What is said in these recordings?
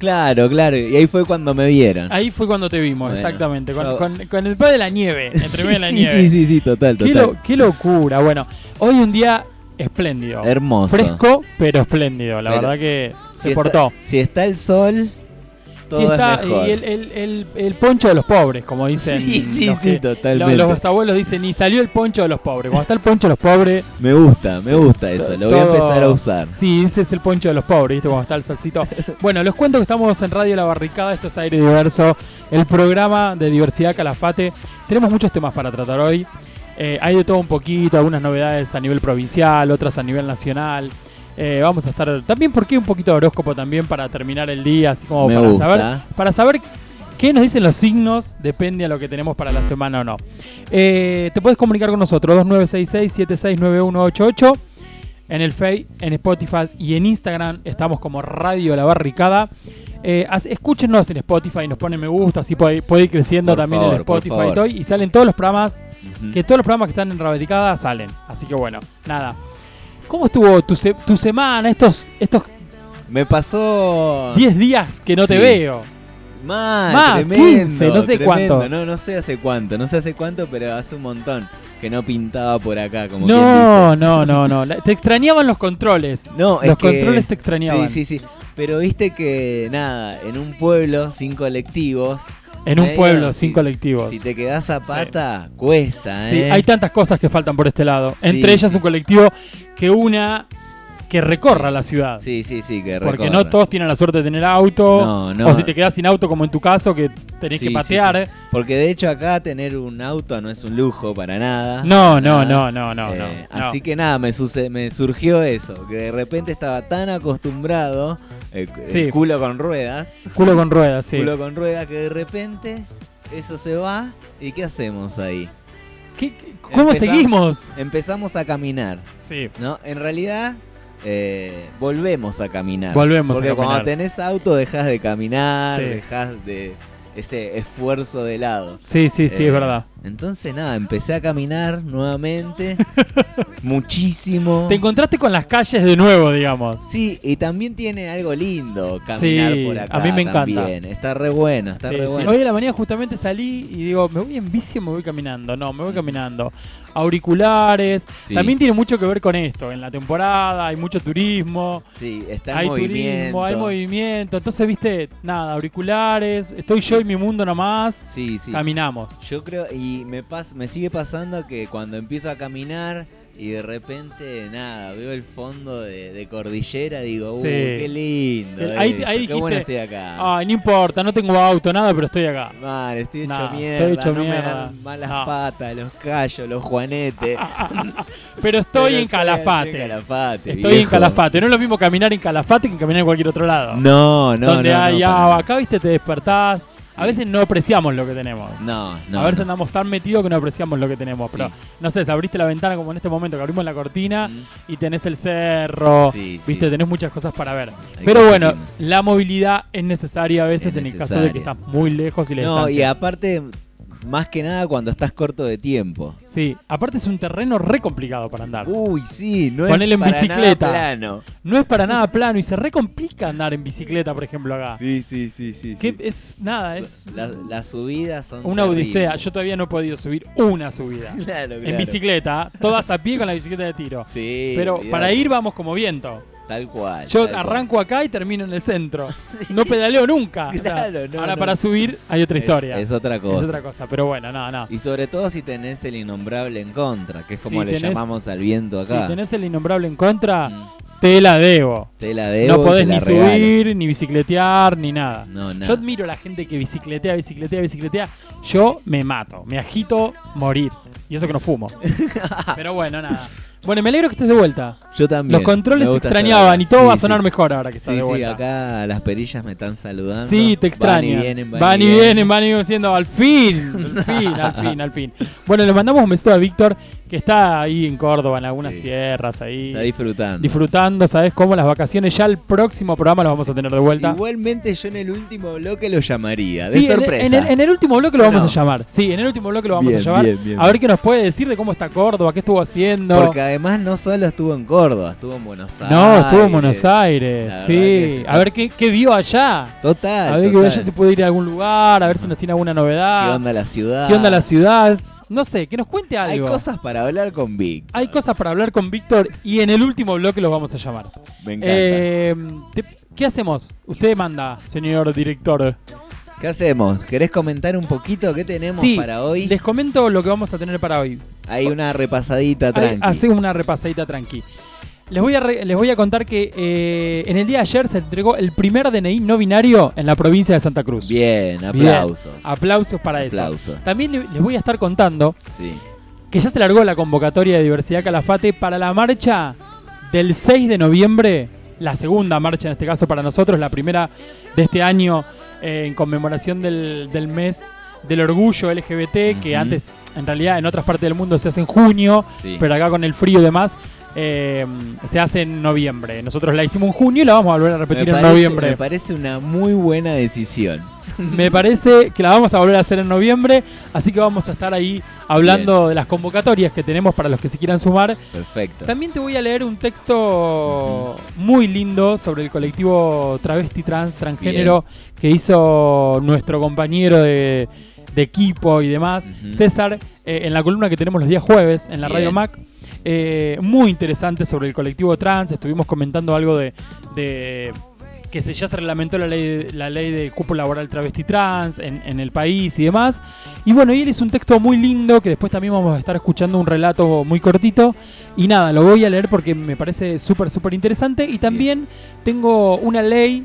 Claro, claro. Y ahí fue cuando me vieron. Ahí fue cuando te vimos, Bueno, exactamente. Con, yo- con- con el pie de la nieve, entre sí, medio de la sí, nieve. sí, sí, sí, total, Qué, total. lo- qué locura. Bueno, hoy un día espléndido. Hermoso. Fresco, pero espléndido. La Pero verdad que Si se está- portó. si está el sol, todo está, es mejor. y el, el- el- el poncho de los pobres, como dicen. Sí, sí, los sí, que- totalmente. Los, los abuelos dicen, ni salió el poncho de los pobres. Cuando está el poncho de los pobres, Me gusta, me gusta eso. Lo voy a empezar a usar. Sí, ese es el poncho de los pobres, ¿viste? Cuando está el solcito. Bueno, les cuento que estamos en Radio La Barricada, esto es Aire Diverso, el programa de Diversidad Calafate. Tenemos muchos temas para tratar hoy. Eh, hay de todo un poquito, algunas novedades a nivel provincial, otras a nivel nacional. Eh, vamos a estar también, ¿por qué un poquito de horóscopo también para terminar el día? Así como Me para gusta. saber, para saber qué nos dicen los signos, depende a lo que tenemos para la semana o no. Eh, te puedes comunicar con nosotros, 2966-769188. En el Face, en Spotify y en Instagram estamos como Radio La Barricada. Eh, escúchenos en Spotify, nos ponen me gusta, así puede, puede ir creciendo Por también favor, en Spotify y todo. Y salen todos los programas, que todos los programas que están en La Barricada salen. Así que bueno, nada. ¿Cómo estuvo tu, se- tu semana, estos estos Me pasó. 10 días que no te Sí. veo? Más, Más, tremendo, 15, no sé tremendo. cuánto. No, no sé hace cuánto, no sé hace cuánto, pero hace un montón que no pintaba por acá, como quien No, dice. no, no, no. Te extrañaban los controles. No, los es que- controles te extrañaban. Sí, sí, sí. Pero viste que nada, en un pueblo sin colectivos. En un pueblo si- sin colectivos. Si te quedás a pata, cuesta, Sí, ¿eh? hay tantas cosas que faltan por este lado. Sí, Entre ellas sí. un colectivo que una que recorra la ciudad. Sí, sí, sí, que Porque recorre. no todos tienen la suerte de tener auto. No, no. O si te quedas sin auto, como en tu caso, que tenés Sí, que patear. sí. ¿eh? Porque de hecho acá tener un auto no es un lujo para nada. No, no, Nada. no, no, no, no, Eh, no. Así que nada, me, me surgió eso, que de repente estaba tan acostumbrado, eh, el Sí. culo con ruedas, Culo con ruedas, sí. culo con ruedas, que de repente eso se va y ¿qué hacemos ahí? ¿Qué- qué- ¿Cómo Empezamos- seguimos? Empezamos a caminar, Sí. ¿no? En realidad eh, volvemos a caminar. Volvemos a Porque caminar. cuando tenés auto dejas de caminar, Sí. dejas de ese esfuerzo de lado. Sí, sí, sí, Eh, es verdad. Entonces nada, empecé a caminar nuevamente, muchísimo. Te encontraste con las calles de nuevo, digamos. Sí, y también tiene algo lindo caminar Sí, por acá. a mí me encanta. también. Está re bueno, está Sí, re sí. bueno. Hoy a la mañana justamente salí y digo, ¿me voy en bici o me voy caminando? No, me voy caminando. Auriculares. Sí. También tiene mucho que ver con esto. En la temporada hay mucho turismo. Sí, está en hay movimiento. turismo, hay movimiento. Entonces, viste, nada, auriculares. Estoy yo y mi mundo nomás. Sí, sí. Caminamos. Yo creo, y me, pas, me sigue pasando que cuando empiezo a caminar y de repente, nada, veo el fondo de, de cordillera, digo, uh, Sí. qué lindo. El- ahí- ahí qué bueno dijiste, estoy acá. Ay, no importa, no tengo auto, nada, pero estoy acá. Man, estoy hecho Nah, mierda, estoy hecho no me mierda. dan malas No. patas, los callos, los juanetes. Pero estoy Pero en Calafate. Estoy en Calafate, Estoy en. Calafate. No es lo mismo caminar en Calafate que caminar en cualquier otro lado. No, no, donde no, hay no, agua. Acá, viste, te despertás. A veces no apreciamos lo que tenemos. No, no. a veces no. andamos tan metidos que no apreciamos lo que tenemos. Pero, no sé, si abriste la ventana como en este momento que abrimos la cortina Mm. y tenés el cerro. Sí. Viste, tenés muchas cosas para ver. Hay Pero bueno, la movilidad es necesaria a veces Es en el caso de que estás muy lejos y la No, y aparte, más que nada cuando estás corto de tiempo. Sí, aparte es un terreno re complicado para andar. Uy, sí, no Ponele es en para bicicleta. nada plano. No es para nada plano y se re complica andar en bicicleta, por ejemplo, acá. Sí, sí, sí, sí. Que sí. es nada, es La- las subidas son una odisea. Yo todavía no he podido subir una subida. Claro, En claro. bicicleta, todas a pie con la bicicleta de tiro. Sí, Pero olvidate. para ir vamos como viento. Tal cual. Yo tal cual. arranco acá y termino en el centro. No pedaleo nunca. O sea, Claro, no, ahora no. para subir hay otra historia. Es, otra cosa. Es otra cosa, pero bueno, no, no. Y sobre todo si tenés el innombrable en contra, que es como Si le tenés- llamamos al viento acá. Si tenés el innombrable en contra, Mm, te la debo. Te la debo. no podés ni regalo. subir, ni bicicletear, ni nada. No, nada. Yo admiro a la gente que bicicletea, bicicletea, bicicletea. Yo me mato, me agito morir. Y eso que no fumo. Pero bueno, nada. Bueno, me alegro que estés de vuelta. Yo también. Los controles te estar extrañaban y todo Sí, va a sonar sí. mejor ahora que estás Sí, de sí, vuelta. acá las perillas me están saludando. Sí, te Van extraño. y vienen, van, van y vienen. vienen, van y vienen diciendo al fin, al fin, al fin, al fin. Bueno, le mandamos un besito a Víctor, que está ahí en Córdoba, en algunas sierras, ahí Está disfrutando. disfrutando, ¿sabes cómo? Las vacaciones. Ya el próximo programa los vamos a tener de vuelta. Igualmente yo en el último bloque lo llamaría, de en- sorpresa. En, el, en el último bloque lo vamos No. a llamar. Sí, en el último bloque lo vamos Bien, a llamar. bien, bien. A ver qué nos puede decir de cómo está Córdoba, qué estuvo haciendo. Porque además no solo estuvo en Córdoba, Córdoba, estuvo en Buenos Aires. No, estuvo en Buenos Aires, La sí. A ver qué, qué vio allá. Total. A ver total. allá se puede ir a algún lugar, a ver si nos tiene alguna novedad. ¿Qué onda la ciudad? ¿Qué onda la ciudad? No sé, que nos cuente algo. Hay cosas para hablar con Vic. Hay cosas para hablar con Víctor y en el último bloque los vamos a llamar. Me encanta. Eh, te- ¿Qué hacemos? Usted manda, señor director. ¿Qué hacemos? ¿Querés comentar un poquito qué tenemos Sí, para hoy? les comento lo que vamos a tener para hoy. Hay una repasadita tranqui. Hace una repasadita tranqui. Les voy a, re- les voy a contar que eh, en el día de ayer se entregó el primer DNI no binario en la provincia de Santa Cruz. Bien, aplausos. Aplausos para eso. También le- les voy a estar contando Sí. que ya se largó la convocatoria de Diversidad Calafate para la marcha del 6 de noviembre, la segunda marcha en este caso para nosotros, la primera de este año eh, en conmemoración del, del mes del orgullo LGBT, que antes en realidad en otras partes del mundo se hace en junio, Sí. pero acá con el frío y demás eh, se hace en noviembre. Nosotros la hicimos en junio y la vamos a volver a repetir me en parece, noviembre. Me parece una muy buena decisión. Me parece que la vamos a volver a hacer en noviembre, así que vamos a estar ahí hablando de las convocatorias que tenemos para los que se quieran sumar. Perfecto. También te voy a leer un texto muy lindo sobre el colectivo travesti trans transgénero que hizo nuestro compañero de, de equipo y demás. César, eh, en la columna que tenemos los días jueves en la Bien. Radio Mac. Eh, muy interesante sobre el colectivo trans. Estuvimos comentando algo de, de que se, ya se reglamentó la ley, la ley de cupo laboral travesti trans en, en el país y demás. Y bueno, y él hizo un texto muy lindo que después también vamos a estar escuchando un relato muy cortito. Y nada, lo voy a leer porque me parece súper, súper interesante. Y también tengo una ley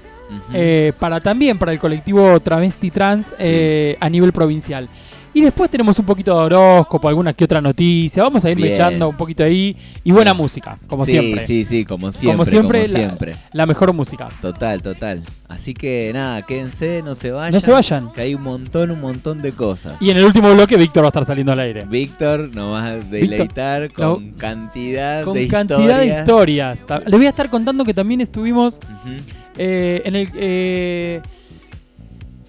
eh, para también para el colectivo travesti trans eh, a nivel provincial. Y después tenemos un poquito de horóscopo, alguna que otra noticia. Vamos a ir Bien. echando un poquito ahí. Y buena Bien. música, como sí, siempre. Sí, sí, como siempre. como siempre, como siempre. La, mejor música. Total, total. Así que nada, quédense, no se vayan. No se vayan. Que hay un montón, un montón de cosas. Y en el último bloque, Víctor va a estar saliendo al aire. Víctor nos va a deleitar con cantidad Con de cantidad de historias. historias. Les voy a estar contando que también estuvimos eh, en el. eh,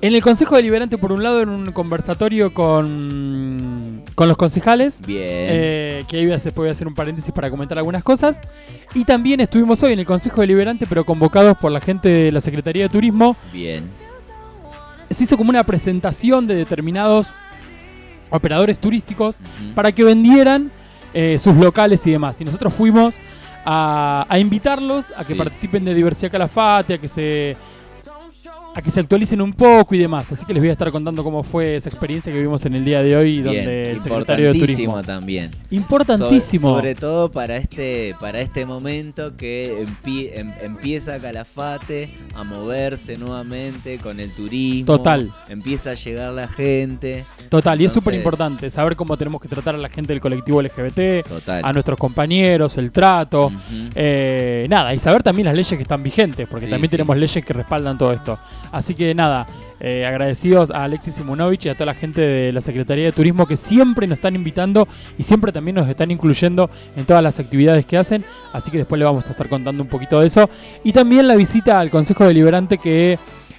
en el Consejo Deliberante, por un lado, en un conversatorio con, con los concejales. Bien. Eh, que ahí voy a hacer, voy a hacer un paréntesis para comentar algunas cosas. Y también estuvimos hoy en el Consejo Deliberante, pero convocados por la gente de la Secretaría de Turismo. Bien. Se hizo como una presentación de determinados operadores turísticos para que vendieran eh, sus locales y demás. Y nosotros fuimos a, a invitarlos a que Sí. participen de Diversidad Calafate, a que se a que se actualicen un poco y demás. Así que les voy a estar contando cómo fue esa experiencia que vivimos en el día de hoy, Bien. donde el secretario de Turismo. también. Importantísimo. Sobre, sobre todo para este, para este momento que empie- em- empieza Calafate a moverse nuevamente con el turismo. Total. Empieza a llegar la gente. Total, y es súper importante saber cómo tenemos que tratar a la gente del colectivo LGBT, Total. a nuestros compañeros, el trato. Eh, nada, y saber también las leyes que están vigentes, porque Sí, también sí. tenemos leyes que respaldan todo esto. Así que nada, eh, agradecidos a Alexis Simonovich y a toda la gente de la Secretaría de Turismo que siempre nos están invitando y siempre también nos están incluyendo en todas las actividades que hacen. Así que después le vamos a estar contando un poquito de eso. Y también la visita al Consejo Deliberante que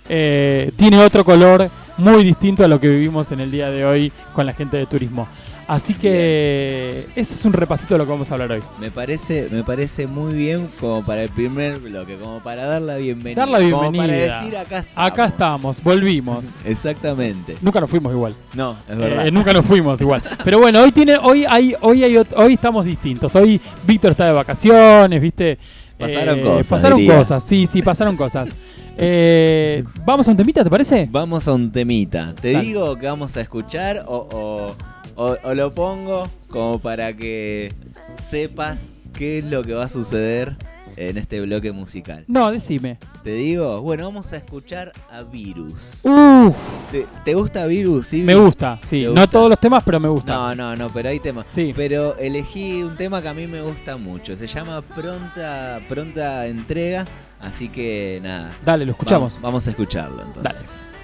eh, tiene otro color muy distinto a lo que vivimos en el día de hoy con la gente de turismo. Así que ese es un repasito de lo que vamos a hablar hoy. Me parece, me parece muy bien como para el primer bloque, como para dar la bienvenida. Dar la Como para bienvenida. decir acá estamos. Acá estamos, volvimos. Exactamente. Nunca nos fuimos igual. No, es verdad. Eh, nunca nos fuimos igual. Pero bueno, hoy tiene, hoy hay, hoy hay, hoy estamos distintos. Hoy Víctor está de vacaciones, viste. Pasaron Eh, cosas, Pasaron diría. cosas, sí, sí, pasaron cosas. Eh, Vamos a un temita, ¿te parece? Vamos a un temita. ¿Te Dale. digo que vamos a escuchar o, o- o- o lo pongo como para que sepas qué es lo que va a suceder en este bloque musical? No, decime. ¿Te digo? Bueno, vamos a escuchar a Virus. Uf, ¿Te, te gusta Virus? Sí, me gusta, sí. ¿Te No todos los temas, pero me gusta. No, no, no, pero hay temas. Sí. Pero elegí un tema que a mí me gusta mucho. Se llama Pronta, pronta Entrega. Así que nada. Dale, lo escuchamos. Vamos, vamos a escucharlo entonces. Recordando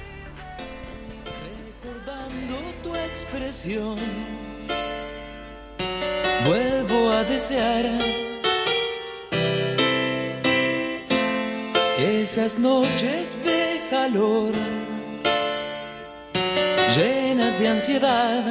vuelvo a desear esas noches de calor, llenas de ansiedad,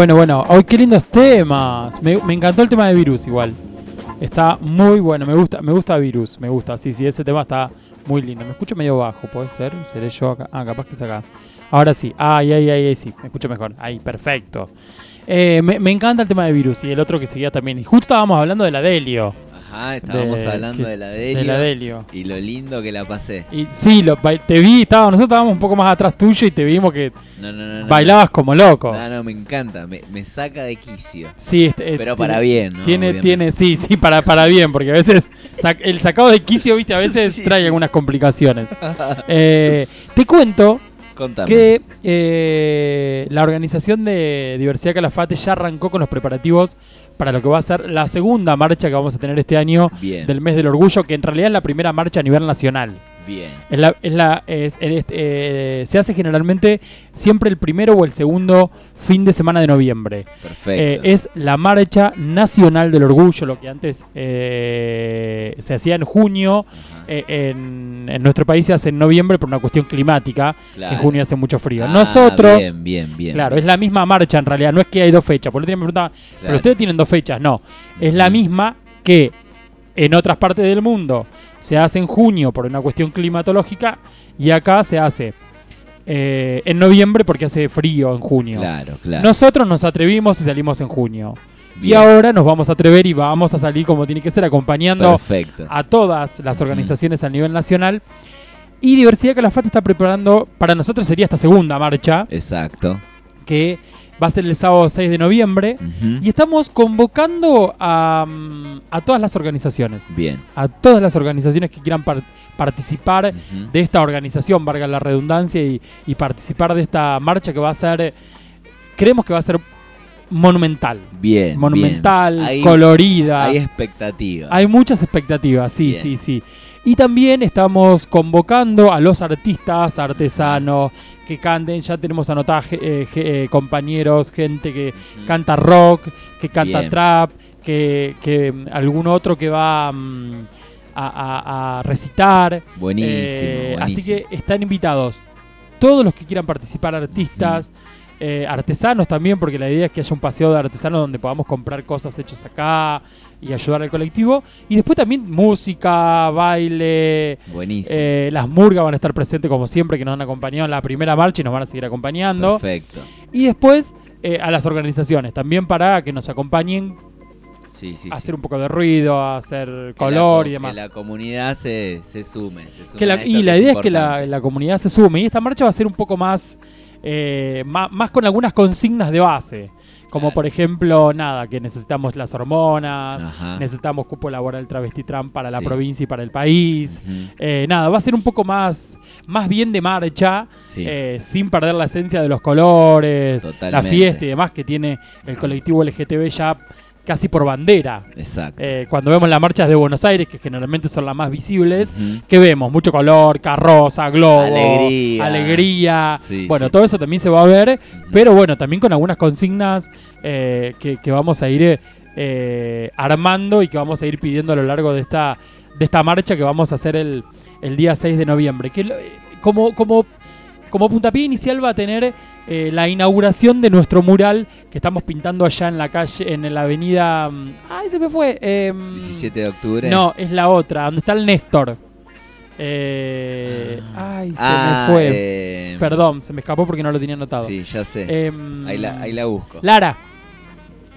Bueno, bueno, hoy qué lindos temas. Me, encantó el tema de virus igual. Está muy bueno, me gusta, me gusta virus, me gusta. Sí, sí, ese tema está muy lindo. Me escucho medio bajo, puede ser. Seré yo acá. Ah, capaz que es acá. Ahora sí. Ay, ay, ay, ay, sí. Me escucho mejor. Ahí, perfecto. Eh, me, me encanta el tema de virus y el otro que seguía también. Y justo estábamos hablando de la Delio. Ajá, estábamos De- hablando que- de la De Delio. la Delio. Y lo lindo que la pasé. Y sí, lo, te vi, estaba, nosotros estábamos un poco más atrás tuyo y te vimos que No, no, no. bailabas como loco. No, no, me encanta. Me, me saca de quicio. Sí, este, Pero este, para bien, ¿no? Tiene, Obviamente. tiene, sí, sí, para, para bien, porque a veces sac- el sacado de quicio, viste, a veces Sí, trae algunas complicaciones. Eh, te cuento Contame. que eh, la organización de Diversidad Calafate ya arrancó con los preparativos para lo que va a ser la segunda marcha que vamos a tener este año Bien, del mes del orgullo, que en realidad es la primera marcha a nivel nacional. Bien. Es la, es la, es- este, eh, se hace generalmente siempre el primero o el segundo fin de semana de noviembre. Perfecto. Eh, es la Marcha Nacional del Orgullo, lo que antes eh, se hacía en junio. Eh, en, en nuestro país se hace en noviembre por una cuestión climática, que en junio hace mucho frío. Ah, Nosotros, Bien, bien, bien. claro, bien. es la misma marcha en realidad, no es que hay dos fechas. Por día me preguntaban, pero ustedes tienen dos fechas. No, es la misma que en otras partes del mundo se hace en junio por una cuestión climatológica y acá se hace eh, en noviembre porque hace frío en junio. Claro, claro. Nosotros nos atrevimos y salimos en junio. Y ahora nos vamos a atrever y vamos a salir como tiene que ser, acompañando Perfecto. a todas las organizaciones a nivel nacional. Y Diversidad Calafate está preparando, para nosotros sería esta segunda marcha, Exacto. que va a ser el sábado 6 de noviembre. Y estamos convocando a, mm, a todas las organizaciones, Bien. a todas las organizaciones que quieran par- participar de esta organización, valga la redundancia, y, y participar de esta marcha que va a ser, creemos que va a ser monumental. Bien. monumental, bien. Hay- colorida. Hay Hay, expectativas. muchas expectativas, sí, Bien. sí, sí. Y también estamos convocando a los artistas, artesanos, que canten. Ya tenemos anotados eh, eh, compañeros, gente que canta rock, que canta Bien. trap, que, que mm, algún otro que va mm, a, a- recitar. Buenísimo, Eh, Así que están invitados todos los que quieran participar, artistas, eh, artesanos también, porque la idea es que haya un paseo de artesanos donde podamos comprar cosas hechas acá y ayudar al colectivo. Y después también música, baile. Buenísimo. eh, las murgas van a estar presentes como siempre, que nos han acompañado en la primera marcha y nos van a seguir acompañando. Perfecto. Y después eh, a las organizaciones, también para que nos acompañen Sí, sí, a sí. hacer un poco de ruido, a hacer color la, y demás. Que la comunidad se, se sume. se sume Que la- a esto y la idea es que la, la comunidad se sume. Y esta marcha va a ser un poco más, eh, ma- más, con algunas consignas de base. Como por ejemplo, nada, que necesitamos las hormonas, Ajá. necesitamos cupo laboral travesti trans para la provincia y para el país. Eh, nada, va a ser un poco más, más bien de marcha, Sí. eh, sin perder la esencia de los colores, la fiesta y demás que tiene el colectivo LGTB ya casi por bandera. Exacto. Eh, cuando vemos las marchas de Buenos Aires, que generalmente son las más visibles, Ujú. que vemos mucho color, carroza, globo, Alegría. alegría. Sí, bueno, sí. todo eso también se va a ver, pero bueno, también con algunas consignas eh, que, que vamos a ir eh, armando y que vamos a ir pidiendo a lo largo de esta, de esta marcha que vamos a hacer el, el día 6 de noviembre. Que como, como, como puntapié inicial va a tener eh, la inauguración de nuestro mural que estamos pintando allá en la calle, en la avenida... mm, ¡Ay, se me fue! em, 17 de octubre. no, es la otra, donde está el Néstor. Eh, ay, se Ah, me fue. eh, Perdón, se me escapó porque no lo tenía anotado. Sí, ya sé. Em, ahí, la, ahí la busco. Lara.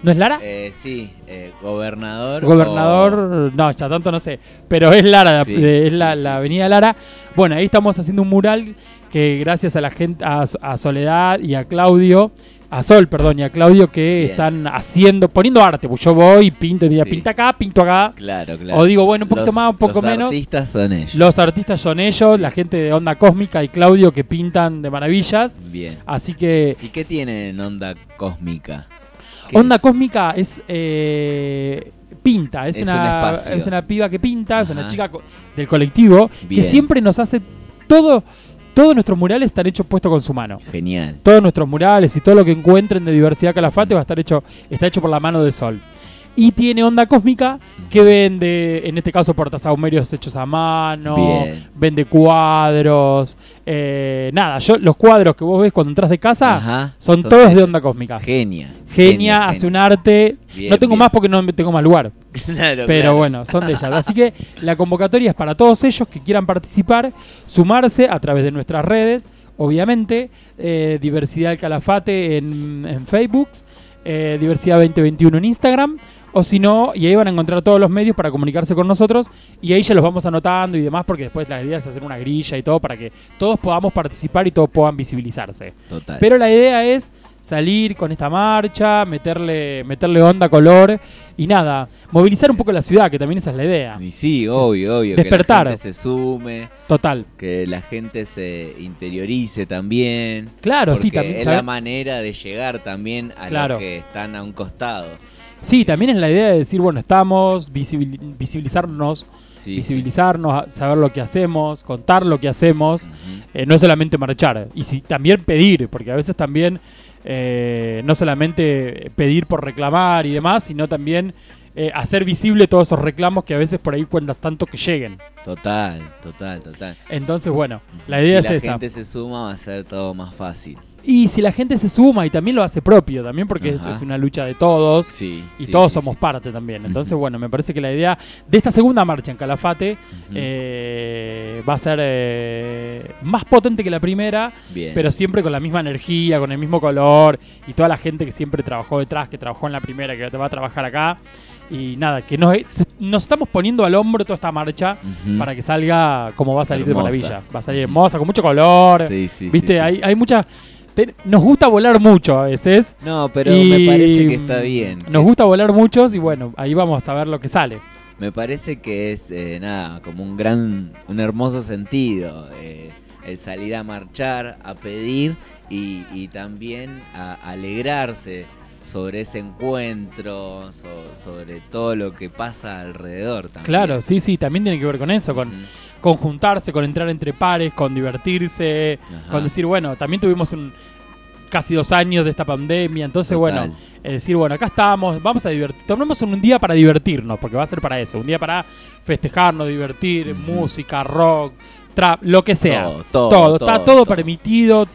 ¿No es Lara? Eh, sí, eh, gobernador. Gobernador, no, ya tanto no sé, pero es Lara, Sí, es la, sí, la sí, avenida Lara. Bueno, ahí estamos haciendo un mural que gracias a la gente, a, a Soledad y a Claudio, a Sol, perdón, y a Claudio que Bien. están haciendo, poniendo arte. Pues yo voy, pinto diga, Sí. pinta acá, pinto acá. Claro, claro. O digo, bueno, un poquito Los- más, un poco los menos. artistas son ellos. Los artistas son ellos, la gente de Onda Cósmica y Claudio que pintan de maravillas. Bien. Así que ¿Y qué tienen en onda cósmica? ¿Qué Onda es? Cósmica es eh, pinta, es, Es un una, es una piba que pinta, es una chica co- del colectivo Bien. que siempre nos hace todo, todos nuestros murales están hechos puestos con su mano. Genial. Todos nuestros murales y todo lo que encuentren de diversidad Calafate va a estar hecho, está hecho por la mano del sol. Y tiene onda cósmica que vende, en este caso, portasahumerios hechos a mano, Bien. vende cuadros, eh, nada, yo los cuadros que vos ves cuando entras de casa Ajá, son, son todos de onda cósmica. Genia. Genia, hace un arte. Bien, no tengo bien. más porque no tengo más lugar. Claro, Pero claro. bueno, son de ellas. Así que la convocatoria es para todos ellos que quieran participar, sumarse a través de nuestras redes, obviamente, eh, Diversidad del Calafate en, en Facebook, eh, Diversidad 2021 en Instagram, o si no, y ahí van a encontrar todos los medios para comunicarse con nosotros, y ahí ya los vamos anotando y demás, porque después la idea es hacer una grilla y todo para que todos podamos participar y todos puedan visibilizarse. Total. Pero la idea es salir con esta marcha, meterle, meterle onda, color y nada, movilizar un poco la ciudad, que también esa es la idea. Y sí, obvio, obvio. Despertar. Que la gente se sume, Total. que la gente se interiorice también. Claro, sí, también. es ¿sabes? la manera de llegar también a Claro. los que están a un costado. Sí, también es la idea de decir, bueno, estamos, visibil- visibilizarnos, Sí, visibilizarnos, saber lo que hacemos, contar lo que hacemos, eh, no solamente marchar, y si, también pedir, porque a veces también eh, no solamente pedir por reclamar y demás, sino también eh, hacer visible todos esos reclamos que a veces por ahí cuentas tanto que lleguen. Total, total, total. Entonces, bueno, la idea si es la esa. gente se suma va a ser todo más fácil. Y si la gente se suma y también lo hace propio, también porque es, una lucha de todos Sí. y sí, todos sí, somos parte también. Entonces, bueno, me parece que la idea de esta segunda marcha en Calafate eh, va a ser eh, más potente que la primera, Bien. pero siempre con la misma energía, con el mismo color y toda la gente que siempre trabajó detrás, que trabajó en la primera, que va a trabajar acá. Y nada, que nos, se- nos estamos poniendo al hombro toda esta marcha para que salga como va a salir Hermosa. de maravilla. Va a salir hermosa, con mucho color. Sí, sí, sí, Viste, hay, hay mucha... te- nos gusta volar mucho a veces. No, pero me parece que está bien. Nos gusta volar muchos y bueno, ahí vamos a ver lo que sale. Me parece que es eh, nada, como un gran, un hermoso sentido. eh, el salir a marchar, a pedir y, y también a alegrarse sobre ese encuentro, so- sobre todo lo que pasa alrededor también. Claro, sí, sí, también tiene que ver con eso, con juntarse, con entrar entre pares, con divertirse, Ajá. con decir, bueno, también tuvimos un casi dos años de esta pandemia, entonces Total. bueno, es decir, bueno, acá estamos, vamos a divertir, tomemos un día para divertirnos, porque va a ser para eso, un día para festejarnos, divertir, música, rock, trap, lo que sea. Todo, todo, está todo, todo, todo. permitido,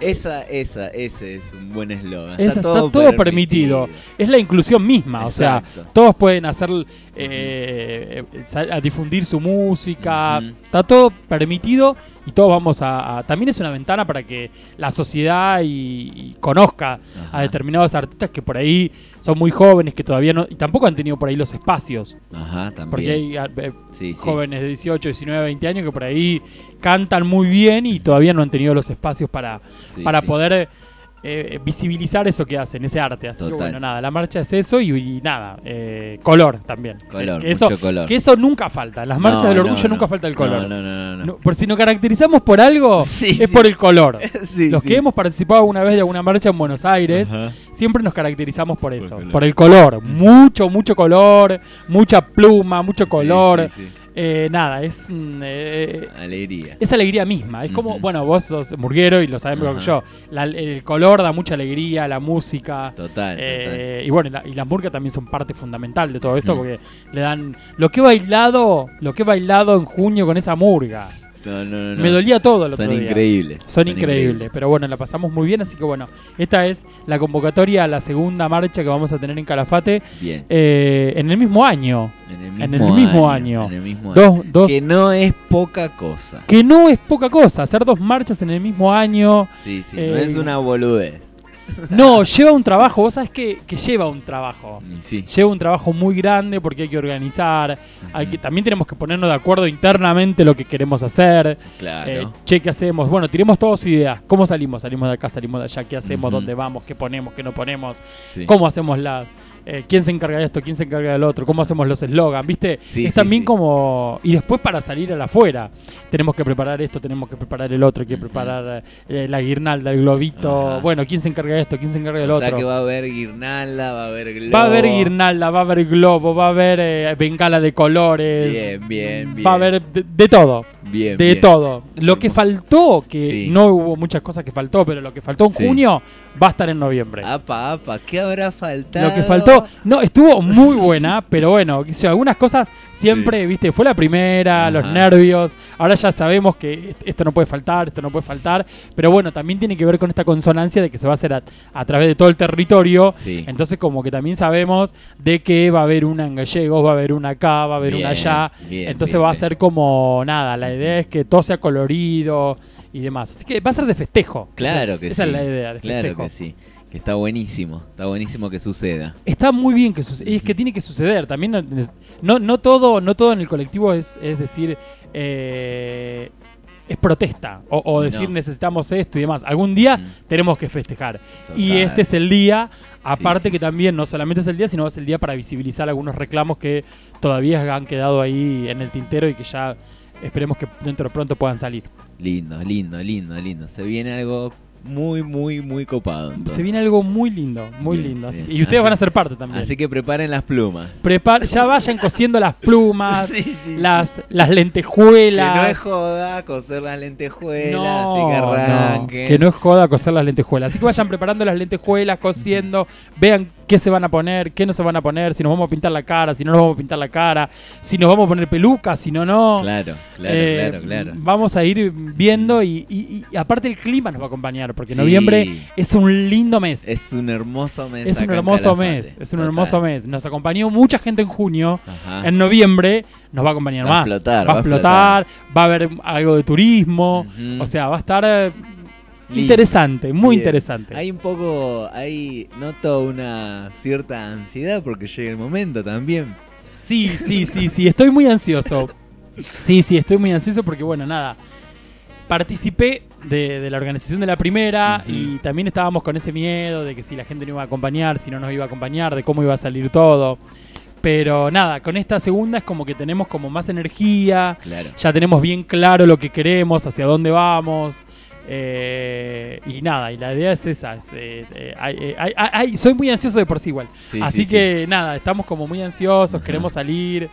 Esa, esa, ese es un buen eslogan. Esa- está todo permitido. es la inclusión misma, o sea, todos pueden hacer, eh, eh, a difundir su música, está todo permitido y todos vamos a, a- También es una ventana para que la sociedad y, y conozca Ajá. a determinados artistas que por ahí son muy jóvenes, que todavía no... y tampoco han tenido por ahí los espacios, Ajá, también. porque hay a- eh, Sí, sí. jóvenes de 18, 19, 20 años que por ahí cantan muy bien y todavía no han tenido los espacios para Sí, para poder eh, visibilizar eso que hacen, ese arte. Así que bueno, nada, la marcha es eso y, y nada, eh, color también. Color, que, eso, mucho color. que eso nunca falta. En las marchas No, del orgullo no. nunca falta el color. No, no, no, por si nos caracterizamos por algo, Sí, es sí. por el color. Sí, Los que hemos participado alguna vez de alguna marcha en Buenos Aires, Ajá. siempre nos caracterizamos por eso, color. por el color. Mucho, mucho color, mucha pluma, mucho color. Eh, nada, es... mm, eh, Alegría. es alegría misma. Es como, Ujú. bueno, vos sos murguero y lo sabes mejor que Ajá. yo. La- el color da mucha alegría, la música. Total, total. eh, y bueno, y la- y las murgas también son parte fundamental de todo esto porque le dan. Lo que he bailado, lo que he bailado en junio con esa murga. No, no, no, no. Me dolía todo el Son otro día. increíbles. Son, increíbles, pero bueno, la pasamos muy bien, así que bueno, esta es la convocatoria a la segunda marcha que vamos a tener en Calafate Bien. eh, en el mismo año. En el en el mismo año. En el mismo año. Dos, dos, Que no es poca cosa. que no es poca cosa, hacer dos marchas en el mismo año. Sí, sí. Eh, no es una boludez. No, lleva un trabajo, vos sabés que, que lleva un trabajo. Sí. Lleva un trabajo muy grande porque hay que organizar, hay que, también tenemos que ponernos de acuerdo internamente lo que queremos hacer. Claro. Eh, che, ¿qué hacemos? Bueno, tiremos todos ideas. ¿Cómo salimos? Salimos de acá, salimos de allá. ¿Qué hacemos? ¿Dónde vamos? ¿Qué ponemos? ¿Qué no ponemos? Sí. ¿Cómo hacemos la... eh, ¿Quién se encarga de esto? ¿Quién se encarga del otro? ¿Cómo hacemos los eslogans? ¿Viste? Sí, es sí, también sí. como... Y después para salir a la afuera. Tenemos que preparar esto, tenemos que preparar el otro, hay que preparar eh, la guirnalda, el globito. Bueno, ¿quién se encarga de esto? ¿Quién se encarga del o otro? sea que va a haber guirnalda, va a haber globo. Va a haber guirnalda, va a haber globo, va a haber eh, bengala de colores. Bien, bien, bien. Va a haber de, de todo. Bien, de bien. todo. Lo que faltó, que no hubo muchas cosas que faltó, pero lo que faltó en junio va a estar en noviembre. Apa, apa, ¿qué habrá faltado? Lo que faltó, no, estuvo muy buena, pero bueno, algunas cosas siempre, viste, fue la primera, los nervios, ahora ya sabemos que esto no puede faltar, esto no puede faltar, pero bueno, también tiene que ver con esta consonancia de que se va a hacer a, a través de todo el territorio, Sí. entonces como que también sabemos de que va a haber una en Gallegos, va a haber una acá, va a haber una allá, bien, entonces bien, va a ser como nada, la idea es que todo sea colorido y demás, así que va a ser de festejo. Claro Esa- que esa sí. es la idea, de Claro festejo. que sí. Que está buenísimo. Está buenísimo que suceda. Está muy bien que suceda. Y es que tiene que suceder. También no, no, todo, no todo en el colectivo es, es decir, eh, es protesta. O, o decir No. necesitamos esto y demás. Algún día Mm. tenemos que festejar. Y este es el día. Aparte sí, que sí. también no solamente es el día, sino es el día para visibilizar algunos reclamos que todavía han quedado ahí en el tintero y que ya esperemos que dentro de pronto puedan salir. Lindo, lindo, lindo, lindo. Se viene algo muy, muy, muy copado. entonces. Se viene algo muy lindo, muy Bien, lindo. Así- bien. y ustedes Así- van a ser parte también. Así que preparen las plumas. Prepar- ya vayan cosiendo las plumas, Sí, sí, las, las Que lentejuelas. no es joda coser las lentejuelas y que no, arranquen. que no es joda coser las lentejuelas. Así que vayan preparando las lentejuelas, cosiendo, vean qué se van a poner, qué no se van a poner, si nos vamos a pintar la cara, si no nos vamos a pintar la cara, si nos vamos a poner pelucas, si no, no. Claro, claro, Eh, claro, claro. Vamos a ir viendo y, y- y aparte el clima nos va a acompañar, porque Sí. noviembre es un lindo mes. Es un hermoso mes. Es un hermoso mes, es un Total. hermoso mes. Nos acompañó mucha gente en junio. Ajá. En noviembre nos va a acompañar Va a más. explotar, va a explotar, va a haber algo de turismo. O sea, va a estar eh, Lindo. interesante, muy Bien. interesante. Hay un poco, hay, noto una cierta ansiedad porque llega el momento también. Sí, sí, sí, sí, estoy muy ansioso. Sí, sí, estoy muy ansioso porque, bueno, nada. Participé de, de la organización de la primera y también estábamos con ese miedo de que si la gente no iba a acompañar, si no nos iba a acompañar, de cómo iba a salir todo. Pero nada, con esta segunda es como que tenemos como más energía, Claro. ya tenemos bien claro lo que queremos, hacia dónde vamos. eh, y nada, y la idea es esa. es, eh, eh, hay- eh, hay- soy muy ansioso de por sí igual. Sí, Así sí, que nada, estamos como muy ansiosos, Ajá. queremos salir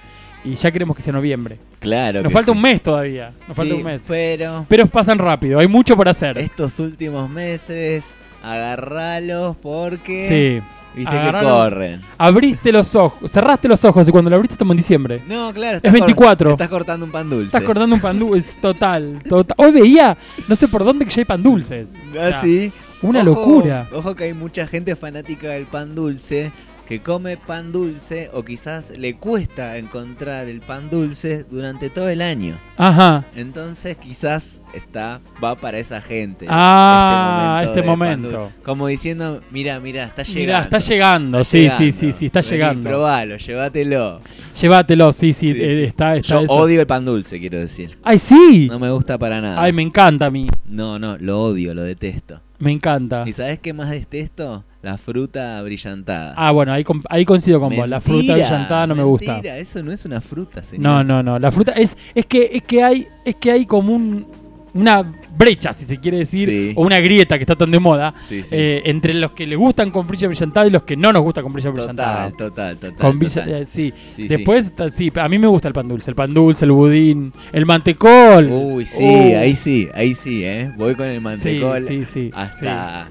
y ya queremos que sea noviembre. Claro. Nos que falta sí. un mes todavía, nos falta un mes. Pero Pero pasan rápido, hay mucho por hacer. estos últimos meses, agarralos porque Sí. viste que corren. Abriste los ojos, cerraste los ojos y cuando lo abriste estamos en diciembre. No, claro. Es 24. Estás cortando un pan dulce. Estás cortando un pan dulce, es total, total. Hoy veía, no sé por dónde que ya hay pan dulces. O Ah, sea, sí. Una Ojo- locura. Ojo que hay mucha gente fanática del pan dulce que come pan dulce o quizás le cuesta encontrar el pan dulce durante todo el año. Ajá. Entonces quizás está va para esa gente. Ah, este momento. dulce. Como diciendo, mira, mira, está llegando. Mirá, está llegando, Está sí, llegando. sí, sí, sí, está Vení, llegando. Probalo, llévatelo. Llévatelo, sí, sí, Sí, eh, sí. está, está Yo eso. odio el pan dulce, quiero decir. Ay, sí. No me gusta para nada. Ay, me encanta a mí. No, no, lo odio, lo detesto. Me encanta. ¿Y sabes qué más detesto? La fruta brillantada. Ah, bueno, ahí, ahí coincido con vos. La fruta brillantada no me gusta. Mentira, eso no es una fruta, señor. No, no, no. La fruta es, es que es que hay es que hay como un, una brecha, si se quiere decir, Sí. o una grieta que está tan de moda Sí, sí. eh, entre los que les gustan con brilla brillantada y los que no nos gusta con brilla brillantada. total, total, total. Con brilla- total. eh, sí. Después, sí, a mí me gusta el pan dulce. El pan dulce, el budín, el mantecol. Uy, sí, Uh, ahí sí, ahí sí, ¿eh? Voy con el mantecol sí, sí. sí. hasta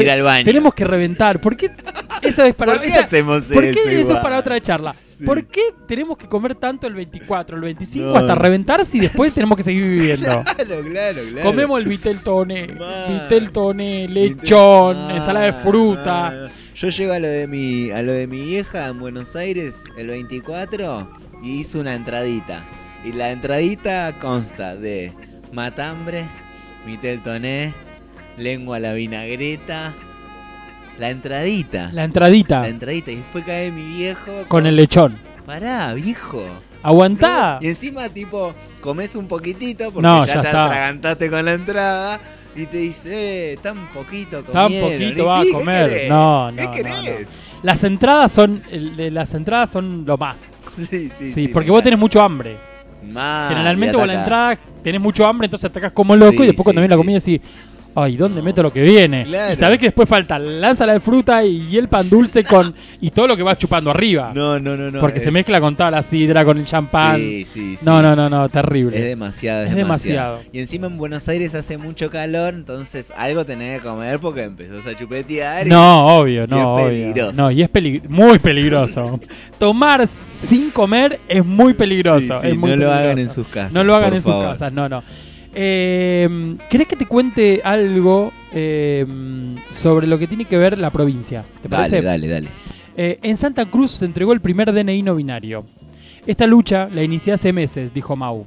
ir al baño. Tenemos que reventar. ¿Por qué? Eso es para ¿Por qué esa- hacemos ¿Por eso? qué eso es para otra charla? Sí. ¿Por qué tenemos que comer tanto el 24, el 25 No. hasta reventarse y después tenemos que seguir viviendo? Claro, claro, claro. Comemos el vitel toné, Man. vitel toné, lechón, Ah, ensalada de fruta. Yo llego a lo de mi a lo de mi vieja en Buenos Aires el 24 y hice una entradita. Y la entradita consta de matambre, vitel toné, lengua a la vinagreta, La entradita. La entradita La entradita. Y después cae mi viejo. con el lechón. Pará, viejo. Aguantá. No, Y encima, tipo, comes un poquitito porque No, ya, ya te está. atragantaste con la entrada. Y te dice, eh, tan poquito Tan comieron. poquito Y va a sí, ¿qué comer. querés? No, ¿Qué no, no, querés? Las entradas son las entradas son lo más. Sí, sí, Sí, porque vos tenés mucho hambre. Generalmente con la entrada tenés mucho hambre, entonces atacás como loco Sí, y después cuando viene la comida decís, ay, ¿dónde meto lo que viene? Claro. Y sabés que después falta la ensalada de fruta y el pan dulce con y todo lo que vas chupando arriba. No, no, no, no. porque se mezcla con toda la sidra, con el champán. Sí, sí, sí. No, no, no, no, terrible. Es demasiado, es, Es demasiado. demasiado. Y encima en Buenos Aires hace mucho calor, entonces algo tenés que comer porque empezás a chupetear. y- No, obvio, y no, es obvio. peligroso. No, y es peli- muy peligroso. Tomar sin comer es muy peligroso. Sí, sí, es muy no lo hagan en sus casas. No lo hagan en sus casas, no, no. Eh, ¿Querés que te cuente algo eh, sobre lo que tiene que ver la provincia? ¿Te parece? Dale, dale, dale. Eh, en Santa Cruz se entregó el primer DNI no binario. Esta lucha la inicié hace meses, dijo Mau.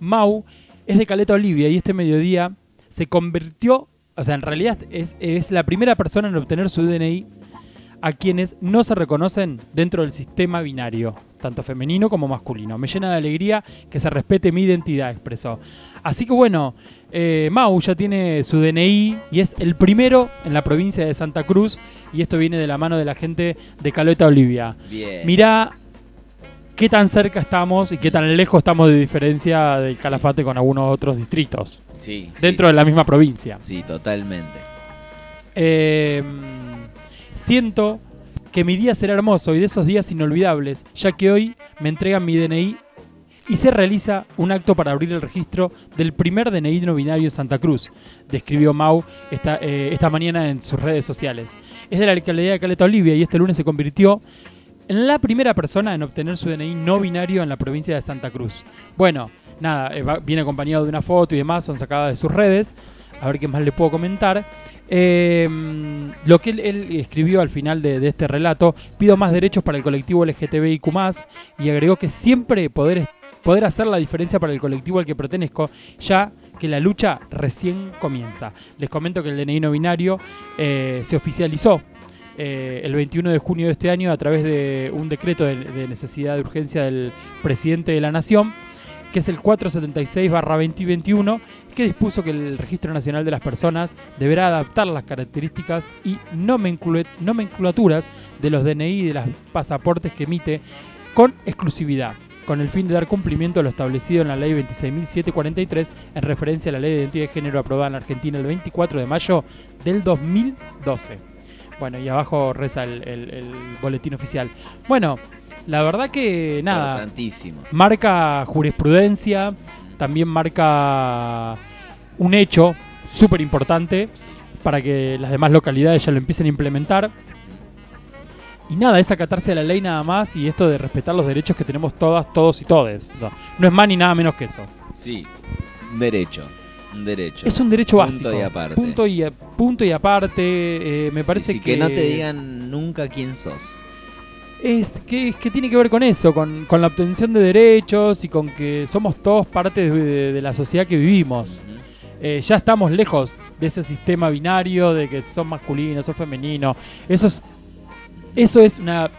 Mau es de Caleta Olivia y este mediodía se convirtió, o sea, en realidad es, es la primera persona en obtener su DNI a quienes no se reconocen dentro del sistema binario, tanto femenino como masculino. Me llena de alegría que se respete mi identidad, expresó. Así que bueno, eh, Mau ya tiene su DNI y es el primero en la provincia de Santa Cruz y esto viene de la mano de la gente de Caleta Olivia. Bien. Mirá qué tan cerca estamos y qué tan lejos estamos de diferencia del Calafate con algunos otros distritos Sí, sí, dentro de la misma provincia. Sí, totalmente. Eh, siento que mi día será hermoso y de esos días inolvidables, ya que hoy me entregan mi DNI y se realiza un acto para abrir el registro del primer DNI no binario en Santa Cruz, describió Mau esta, eh, esta mañana en sus redes sociales. Es de la alcaldía de Caleta Olivia y este lunes se convirtió en la primera persona en obtener su DNI no binario en la provincia de Santa Cruz. Bueno, nada, eh, viene acompañado de una foto y demás, son sacadas de sus redes. A ver qué más le puedo comentar. Eh, lo que él, escribió al final de, de este relato, pido más derechos para el colectivo LGTBIQ+, y agregó que siempre poder, poder hacer la diferencia para el colectivo al que pertenezco, ya que la lucha recién comienza. Les comento que el DNI no binario eh, se oficializó eh, el 21 de junio de este año a través de un decreto de, de necesidad de urgencia del presidente de la Nación, que es el 476-2021, que dispuso que el Registro Nacional de las Personas deberá adaptar las características y nomenclaturas de los DNI y de los pasaportes que emite con exclusividad, con el fin de dar cumplimiento a lo establecido en la Ley 26.743 en referencia a la Ley de Identidad de Género aprobada en la Argentina el 24 de mayo del 2012. Bueno, y abajo reza el, el- el boletín oficial. Bueno, la verdad que nada, marca jurisprudencia, también marca un hecho súper importante para que las demás localidades ya lo empiecen a implementar. Y nada, es acatarse a la ley nada más y esto de respetar los derechos que tenemos todas, todos y todes. No, no es más ni nada menos que eso. Sí, derecho. Un derecho. Es un derecho Punto básico. y aparte. Punto y, punto y aparte. eh, me parece Sí, sí, que, que no te digan nunca quién sos. Es que, es que tiene que ver con eso, con, con la obtención de derechos y con que somos todos parte de, de la sociedad que vivimos. Eh, ya estamos lejos de ese sistema binario de que son masculinos, son femeninos. Eso es, eso es una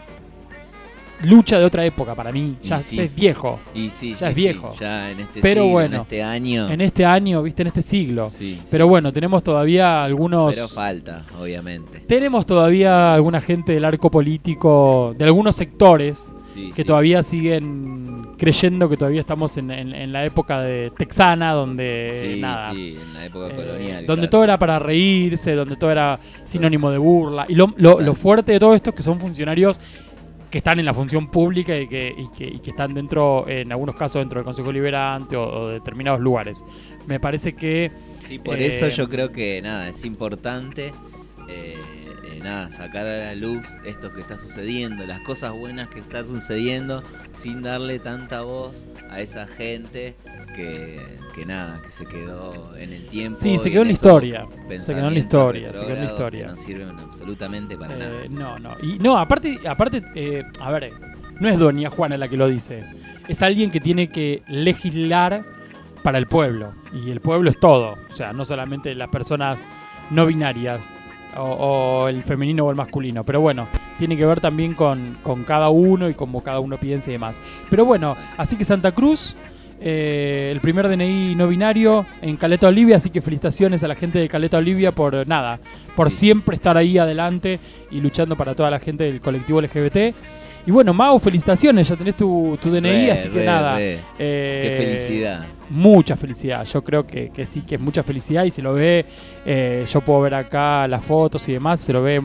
lucha de otra época para mí. Ya sí. es viejo. Y sí, Ya es sí, viejo. ya en este Pero siglo, bueno, en este año. En este año, viste, en este siglo. Sí, Pero bueno, tenemos todavía algunos... Pero falta, obviamente. Tenemos todavía alguna gente del arco político, de algunos sectores, Sí, que todavía siguen creyendo que todavía estamos en, en- en la época de texana, donde Sí, nada. sí, en la época eh, colonial. donde todo era para reírse, donde todo era sinónimo de burla. Y lo, lo- lo fuerte de todo esto es que son funcionarios que están en la función pública y que, y que, y que están dentro, en algunos casos, dentro del Consejo Liberante o, o de determinados lugares. Me parece que Sí, por eh, eso yo creo que nada, es importante eh, eh, nada, sacar a la luz esto que está sucediendo, las cosas buenas que están sucediendo, sin darle tanta voz a esa gente que, que nada, que se quedó en el tiempo. Sí, se quedó en la historia. Se quedó en la historia, se quedó en la historia. No sirven absolutamente para nada. Eh, no, no. Y no, aparte, aparte eh, a ver, no es Doña Juana la que lo dice. Es alguien que tiene que legislar para el pueblo. Y el pueblo es todo. O sea, no solamente las personas no binarias. O, o el femenino o el masculino. Pero bueno, tiene que ver también con, con cada uno y como cada uno piensa y demás. Pero bueno, así que Santa Cruz, eh, el primer DNI no binario en Caleta Olivia, así que felicitaciones a la gente de Caleta Olivia por nada, por Sí. siempre estar ahí adelante y luchando para toda la gente del colectivo LGBT. Y bueno, Mau, felicitaciones, ya tenés tu, tu DNI, Re, así que re, nada. re. eh, Qué felicidad. Mucha felicidad, yo creo que, que sí, que es mucha felicidad y se lo ve, eh, yo puedo ver acá las fotos y demás, se lo ve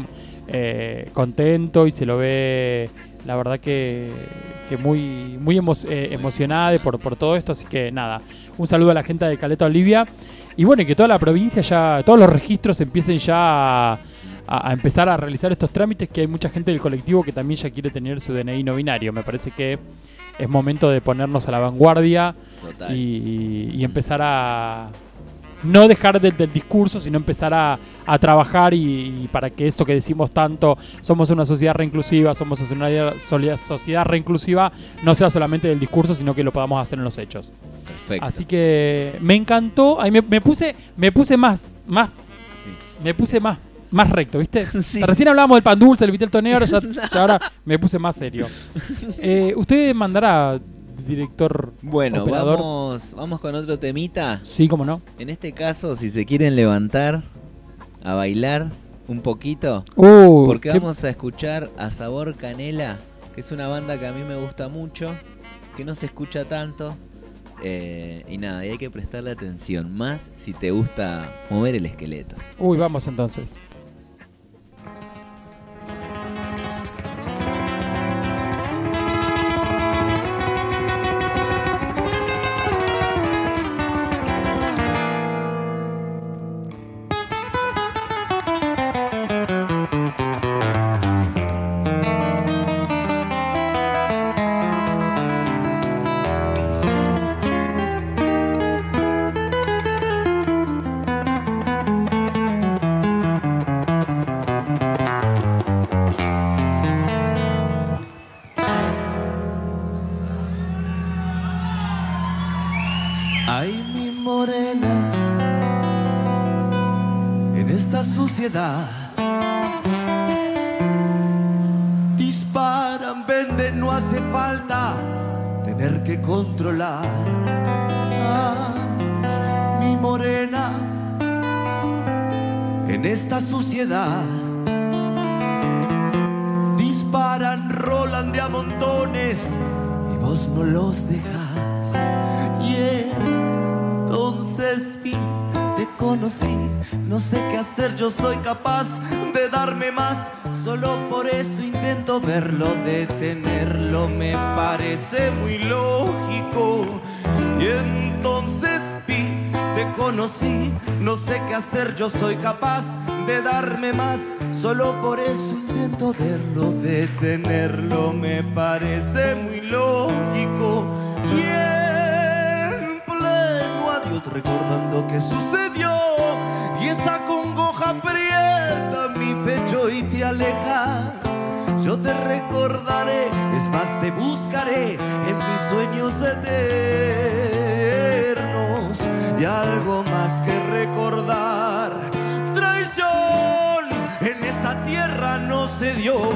eh, contento y se lo ve, la verdad que, que muy, muy emo- eh, emocionada por, por todo esto, así que nada, un saludo a la gente de Caleta Olivia. Y bueno, y que toda la provincia ya, todos los registros empiecen ya a, a- a empezar a realizar estos trámites, que hay mucha gente del colectivo que también ya quiere tener su DNI no binario, me parece que es momento de ponernos a la vanguardia Total. y, y empezar a no dejar del, del discurso, sino empezar a, a trabajar y, y para que esto que decimos tanto, somos una sociedad reinclusiva, somos una sociedad reinclusiva, no sea solamente del discurso, sino que lo podamos hacer en los hechos. Perfecto. Así que me encantó, ahí me, me puse, me puse más, más, me puse más, más recto, ¿viste? Sí. Recién hablábamos del pan dulce, el vitel tonero, ya, ya ahora me puse más serio. Eh, ¿Usted mandará, director Bueno, operador? vamos, vamos con otro temita. Sí, cómo no. En este caso, si se quieren levantar a bailar un poquito, Uh, porque qué- vamos a escuchar a Sabor Canela, que es una banda que a mí me gusta mucho, que no se escucha tanto. eh, y nada, y hay que prestarle atención, más si te gusta mover el esqueleto. Uy, vamos entonces. Verlo, detenerlo, me parece muy lógico. Y entonces vi, te conocí, no sé qué hacer, yo soy capaz de darme más, solo por eso intento verlo, detenerlo, me parece muy lógico. Y en pleno adiós recordando que sucedió y esa congoja aprieta mi pecho y te aleja. Yo te recordaré, es más te buscaré en mis sueños eternos y algo más que recordar. Traición en esta tierra no se dio.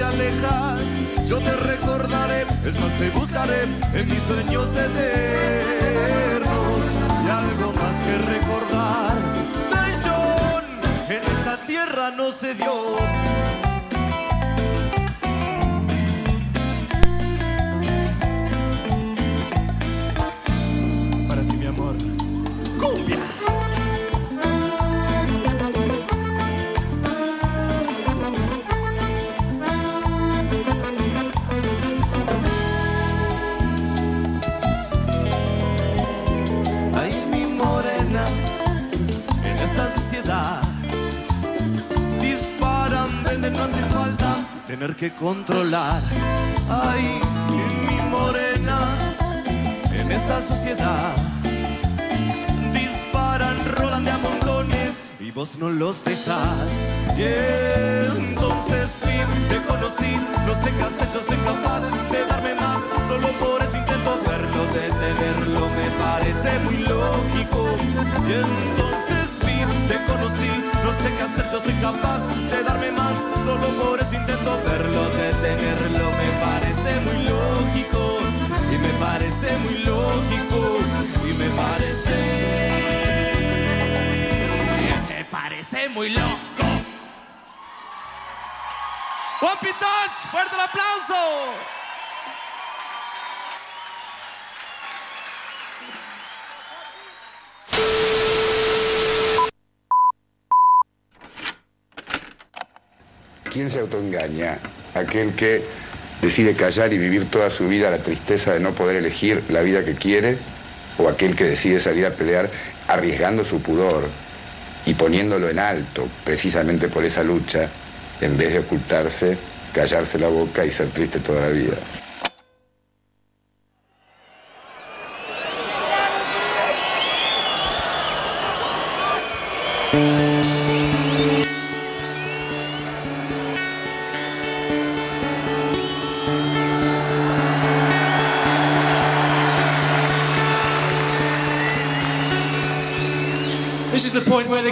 Te alejas Yo te recordaré, es más te buscaré en mis sueños eternos. Y algo más que recordar. Traición en esta tierra no se dio que controlar. Ay, mi morena, en esta sociedad disparan, rolan de a montones y vos no los dejás. Y entonces fin, te conocí, no sé qué hacer, yo soy capaz de darme más, solo por eso intento verlo, detenerlo, me parece muy lógico. Y entonces no sé qué hacer, yo soy capaz de darme más, solo por eso intento verlo, detenerlo, me parece muy lógico. Y me parece muy lógico, y me parece me parece muy loco. One Touch, fuerte el aplauso. ¿Quién se autoengaña? Aquel que decide callar y vivir toda su vida la tristeza de no poder elegir la vida que quiere, o aquel que decide salir a pelear arriesgando su pudor y poniéndolo en alto precisamente por esa lucha, en vez de ocultarse, callarse la boca y ser triste toda la vida.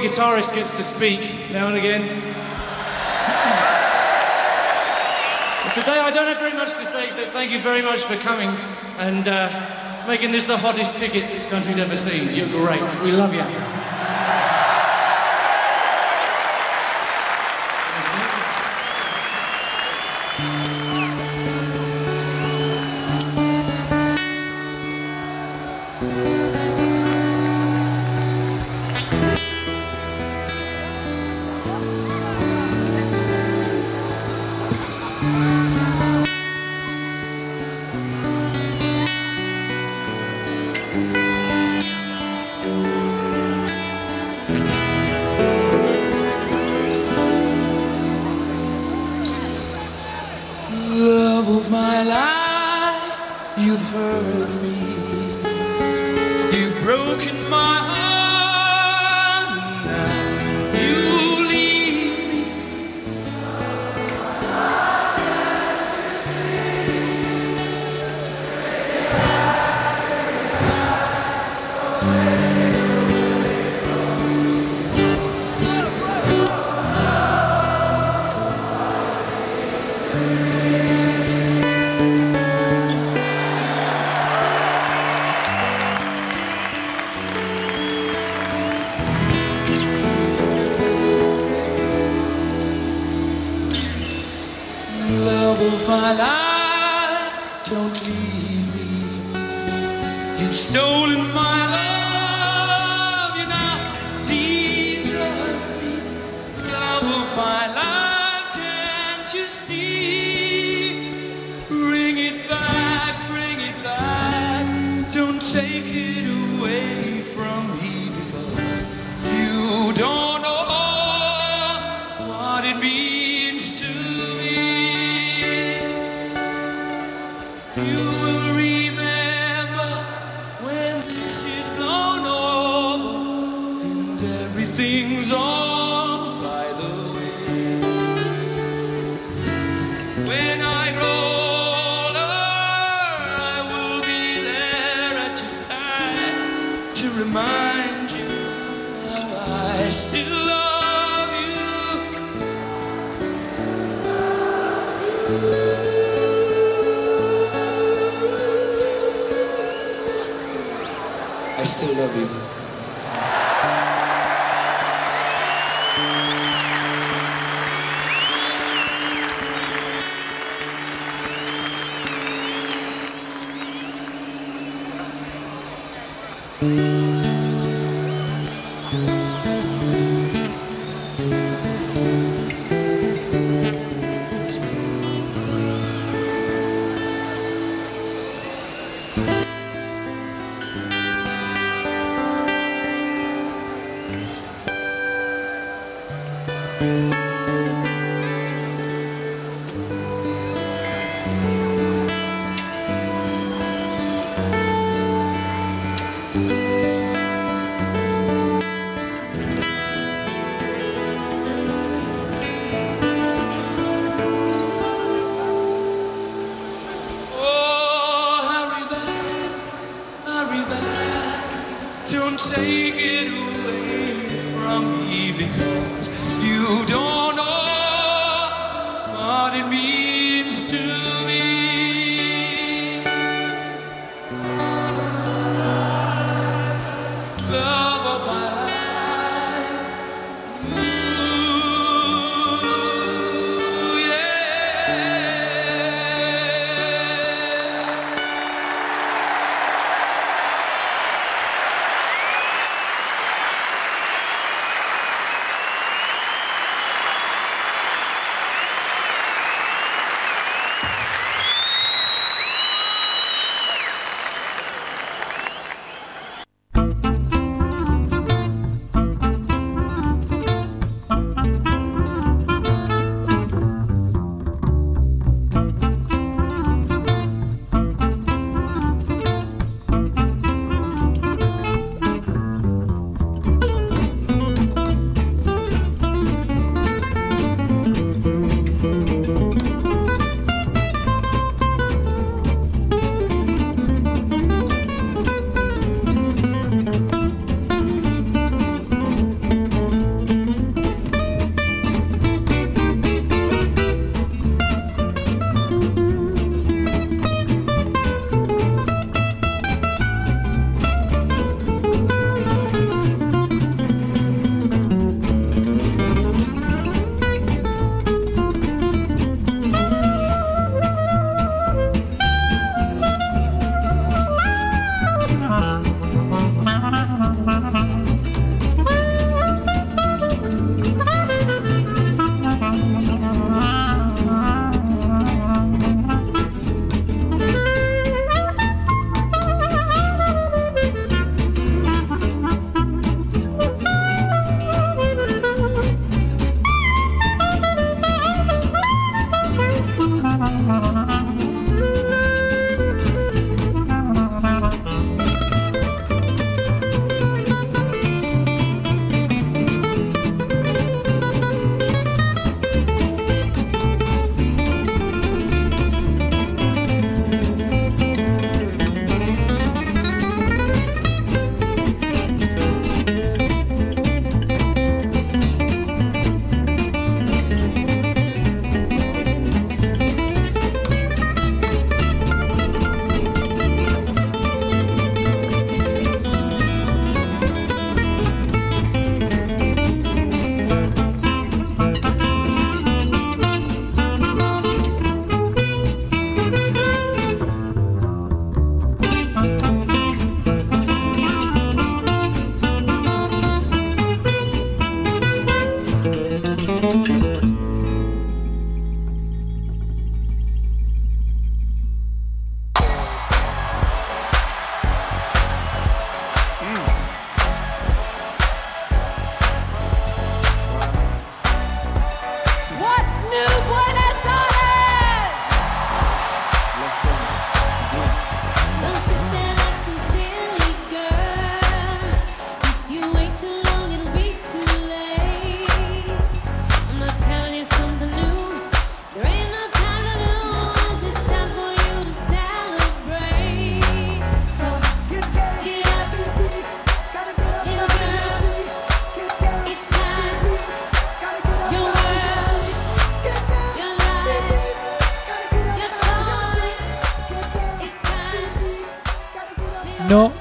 Guitarist gets to speak now and again. And today I don't have very much to say except thank you very much for coming and uh, making this the hottest ticket this country's ever seen. You're great. We love you. Don't leave me. You've stolen my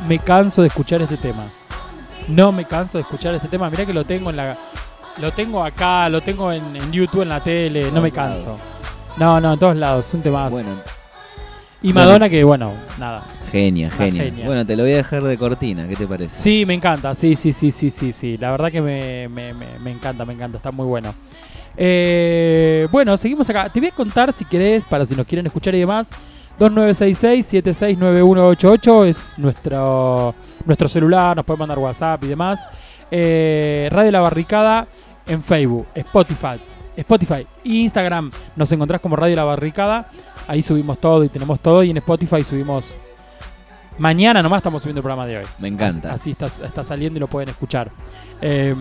me canso de escuchar este tema. No me canso de escuchar este tema. Mirá que lo tengo en la. Lo tengo acá, lo tengo en, en YouTube, en la tele. No me canso. No, no, en todos lados. Es un temazo. Bueno, y Madonna, que bueno, nada. genia, genia. genia. Bueno, te lo voy a dejar de cortina, ¿qué te parece? Sí, me encanta. Sí, sí, sí, sí, sí, sí. La verdad que me, me- me- me encanta, me encanta. Está muy bueno. Eh, bueno, seguimos acá. Te voy a contar si querés, para si nos quieren escuchar y demás. 2966-769188 es nuestro, nuestro celular, nos puede mandar WhatsApp y demás. Eh, Radio La Barricada en Facebook, Spotify, Spotify, Instagram. Nos encontrás como Radio La Barricada. Ahí subimos todo y tenemos todo. Y en Spotify subimos. Mañana nomás estamos subiendo el programa de hoy. Me encanta. Así, así está, está saliendo y lo pueden escuchar. Eh,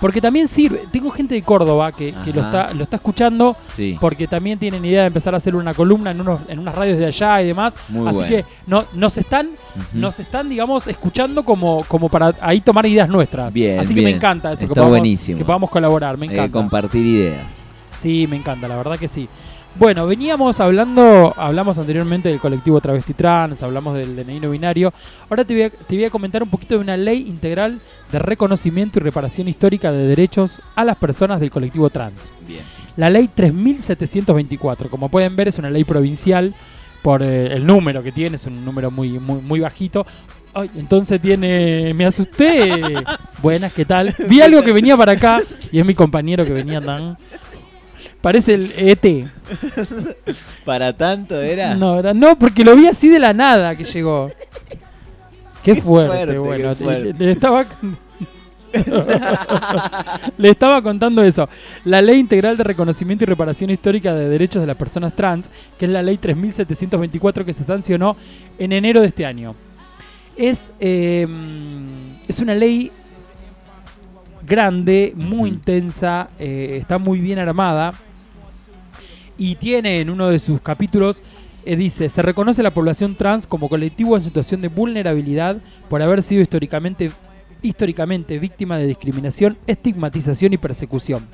Porque también sirve. Tengo gente de Córdoba que, que lo, está, lo está escuchando Sí. porque también tienen idea de empezar a hacer una columna en, unos, en unas radios de allá y demás. Muy Así bueno. que no, nos están, Ujú. nos están, digamos, escuchando como, como para ahí tomar ideas nuestras. Bien, Así que me encanta eso, que Está podamos, buenísimo. que podamos colaborar, me Eh, encanta. compartir ideas. Sí, me encanta, la verdad que sí. Bueno, veníamos hablando, hablamos anteriormente del colectivo travesti trans, hablamos del DNI no binario. Ahora te voy, a, te voy a comentar un poquito de una ley integral de reconocimiento y reparación histórica de derechos a las personas del colectivo trans. Bien. La ley 3724, como pueden ver, es una ley provincial por eh, el número que tiene, es un número muy, muy, muy bajito. Ay, entonces tiene. Me asusté. Buenas, ¿qué tal? Vi algo que venía para acá y es mi compañero que venía tan. Parece el ET. ¿Para tanto era? No, era- no, porque lo vi así de la nada que llegó. Qué fuerte, fuerte, qué bueno. fuerte. Le, le estaba. Le estaba contando eso. La Ley Integral de Reconocimiento y Reparación Histórica de Derechos de las Personas Trans, que es la Ley 3724 que se sancionó en enero de este año. Es, eh, es una ley grande, muy intensa, eh, está muy bien armada y tiene en uno de sus capítulos, eh, dice, se reconoce a la población trans como colectivo en situación de vulnerabilidad por haber sido históricamente, históricamente víctima de discriminación, estigmatización y persecución.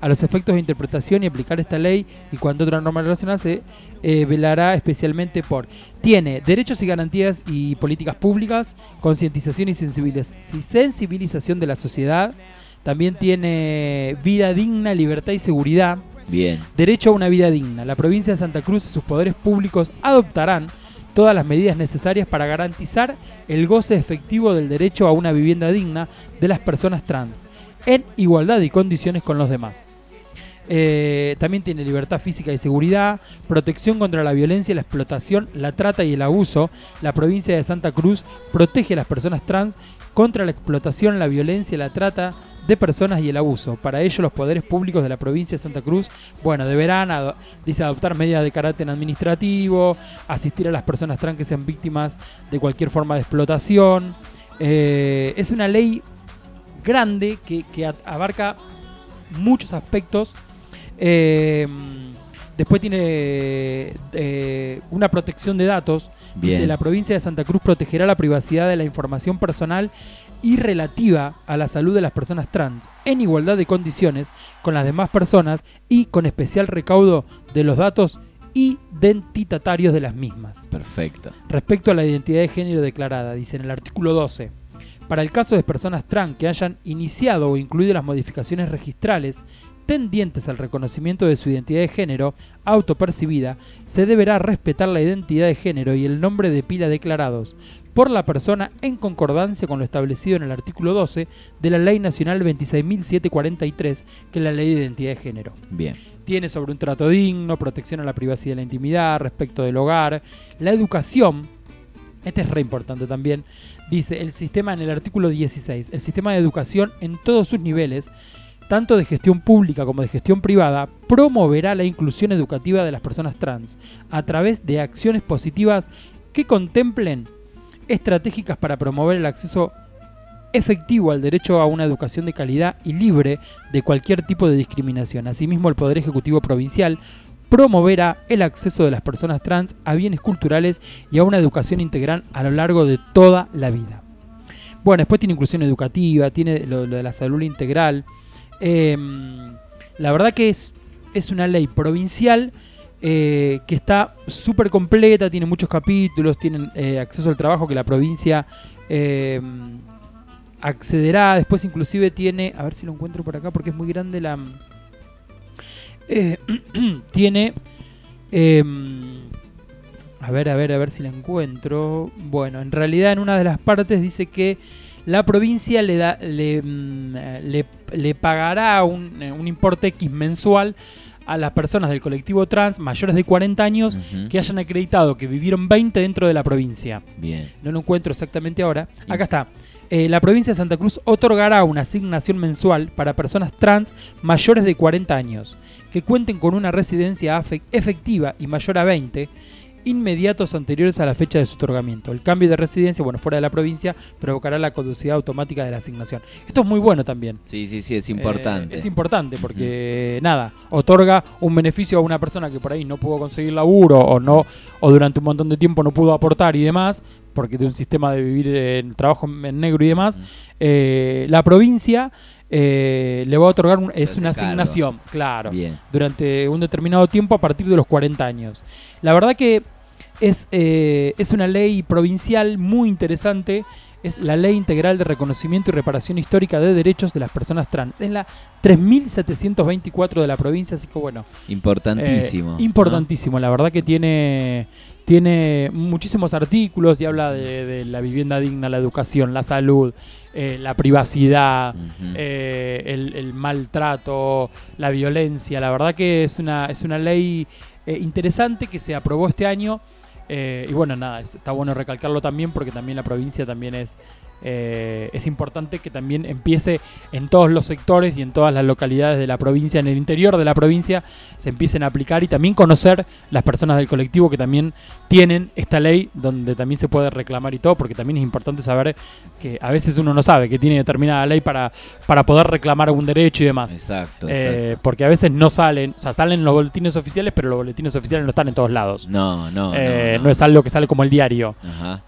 A los efectos de interpretación y aplicar esta ley y cuanto otra norma relacionada se eh, velará especialmente por tiene derechos y garantías y políticas públicas, concientización y sensibilización de la sociedad, también tiene vida digna, libertad y seguridad, Bien. Derecho a una vida digna. La provincia de Santa Cruz y sus poderes públicos adoptarán todas las medidas necesarias para garantizar el goce efectivo del derecho a una vivienda digna de las personas trans, en igualdad y condiciones con los demás. Eh, también tiene libertad física y seguridad, protección contra la violencia, la explotación, la trata y el abuso. La provincia de Santa Cruz protege a las personas trans contra la explotación, la violencia, la trata de personas y el abuso. Para ello, los poderes públicos de la provincia de Santa Cruz, bueno, deberán, adoptar medidas de carácter administrativo, asistir a las personas trans que sean víctimas de cualquier forma de explotación. Eh, es una ley grande que, abarca muchos aspectos. Eh, después tiene eh, una protección de datos. Dice, la provincia de Santa Cruz protegerá la privacidad de la información personal y relativa a la salud de las personas trans en igualdad de condiciones con las demás personas y con especial recaudo de los datos identitatarios de las mismas. Perfecto. Respecto a la identidad de género declarada, dice en el artículo 12, para el caso de personas trans que hayan iniciado o incluido las modificaciones registrales tendientes al reconocimiento de su identidad de género autopercibida, se deberá respetar la identidad de género y el nombre de pila declarados por la persona en concordancia con lo establecido en el artículo 12 de la Ley Nacional 26.743, que es la Ley de Identidad de Género. Bien. tiene sobre un trato digno, protección a la privacidad y la intimidad, respecto del hogar, la educación, este es re importante también, dice el sistema en el artículo 16, el sistema de educación en todos sus niveles, tanto de gestión pública como de gestión privada, promoverá la inclusión educativa de las personas trans a través de acciones positivas que contemplen estratégicas para promover el acceso efectivo al derecho a una educación de calidad y libre de cualquier tipo de discriminación. Asimismo, el Poder Ejecutivo Provincial promoverá el acceso de las personas trans a bienes culturales y a una educación integral a lo largo de toda la vida. Bueno, después tiene inclusión educativa, tiene lo, lo de la salud integral. Em, la verdad que es, es una ley provincial eh, que está súper completa, tiene muchos capítulos, tienen eh, acceso al trabajo que la provincia eh, accederá. Después inclusive tiene, a ver si lo encuentro por acá porque es muy grande la... eh, tiene... em, a ver, a ver, a ver si la encuentro. Bueno, en realidad en una de las partes dice que la provincia le, da, le, mm, le, le pagará un, eh, un importe X mensual a las personas del colectivo trans mayores de 40 años que hayan acreditado que vivieron 20 dentro de la provincia. Bien. No lo encuentro exactamente ahora. Acá está. Eh, la provincia de Santa Cruz otorgará una asignación mensual para personas trans mayores de 40 años que cuenten con una residencia efectiva y mayor a 20 inmediatos anteriores a la fecha de su otorgamiento. El cambio de residencia, bueno, fuera de la provincia, provocará la caducidad automática de la asignación. Esto es muy bueno también. Sí, sí, sí, es importante. Eh, es importante porque, nada, otorga un beneficio a una persona que por ahí no pudo conseguir laburo o no o durante un montón de tiempo no pudo aportar y demás, porque de un sistema de vivir en trabajo en negro y demás, eh, la provincia eh, le va a otorgar un- es una cargo. asignación, claro, Bien. durante un determinado tiempo a partir de los 40 años. La verdad que es, eh, es una ley provincial muy interesante. Es la Ley Integral de Reconocimiento y Reparación Histórica de Derechos de las Personas Trans. Es la 3724 de la provincia, así que bueno, Importantísimo. eh, ¿no? importantísimo, la verdad que tiene, tiene muchísimos artículos y habla de, de la vivienda digna, la educación, la salud, eh, la privacidad, eh, el, el maltrato, la violencia. La verdad que es una, es una ley eh, interesante que se aprobó este año. Eh, y bueno, nada, es- está bueno recalcarlo también porque también la provincia también es, eh, es importante que también empiece en todos los sectores y en todas las localidades de la provincia, en el interior de la provincia, se empiecen a aplicar y también conocer las personas del colectivo que también tienen esta ley donde también se puede reclamar y todo, porque también es importante saber que a veces uno no sabe que tiene determinada ley para, para poder reclamar algún derecho y demás. Exacto, Eh, porque a veces no salen, o sea, salen los boletines oficiales, pero los boletines oficiales no están en todos lados. No, no, Eh, no, no es algo que sale como el diario. Ajá.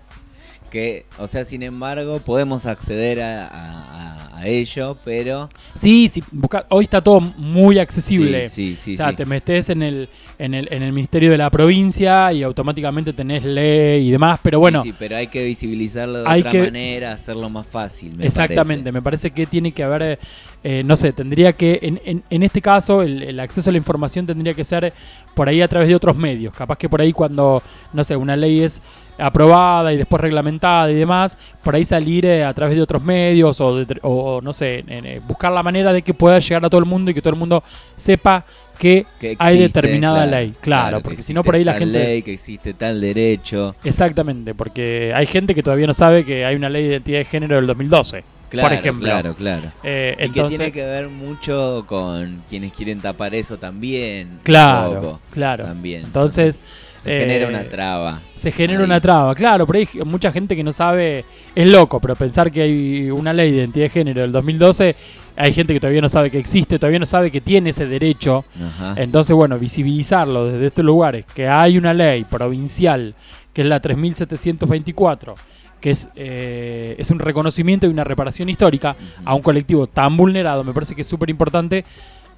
Que, o sea, sin embargo, podemos acceder a, a- a ello, pero. Sí, sí, buscar, hoy está todo muy accesible. Sí, sí, sí. o sea, sí. te metes en el, en, el, en el Ministerio de la Provincia y automáticamente tenés ley y demás, pero bueno, Sí, sí, pero hay que visibilizarlo de Hay otra que- manera, hacerlo más fácil. me exactamente, parece. me parece que tiene que haber, eh, no sé, tendría que, en, en, en este caso, el, el acceso a la información tendría que ser por ahí a través de otros medios. Capaz que por ahí cuando, no sé, una ley es aprobada y después reglamentada y demás, por ahí salir eh, a través de otros medios o, de- o, no sé, eh, buscar la manera de que pueda llegar a todo el mundo y que todo el mundo sepa que, Que hay determinada claro, ley. Claro, que porque si no por ahí la gente... ley, que existe tal derecho. Exactamente, porque hay gente que todavía no sabe que hay una ley de identidad de género del 2012, Claro, por ejemplo. Claro, claro. Eh, Y que tiene que ver mucho con quienes quieren tapar eso también. claro, poco, claro. También. Entonces, se eh, genera una traba. se genera Ahí. una traba, claro, pero hay mucha gente que no sabe, es loco, pero pensar que hay una ley de identidad de género del 2012, hay gente que todavía no sabe que existe, todavía no sabe que tiene ese derecho. Ajá. Entonces, bueno, visibilizarlo desde estos lugares, que hay una ley provincial, que es la 3724, que es, eh, es un reconocimiento y una reparación histórica a un colectivo tan vulnerado, me parece que es súper importante.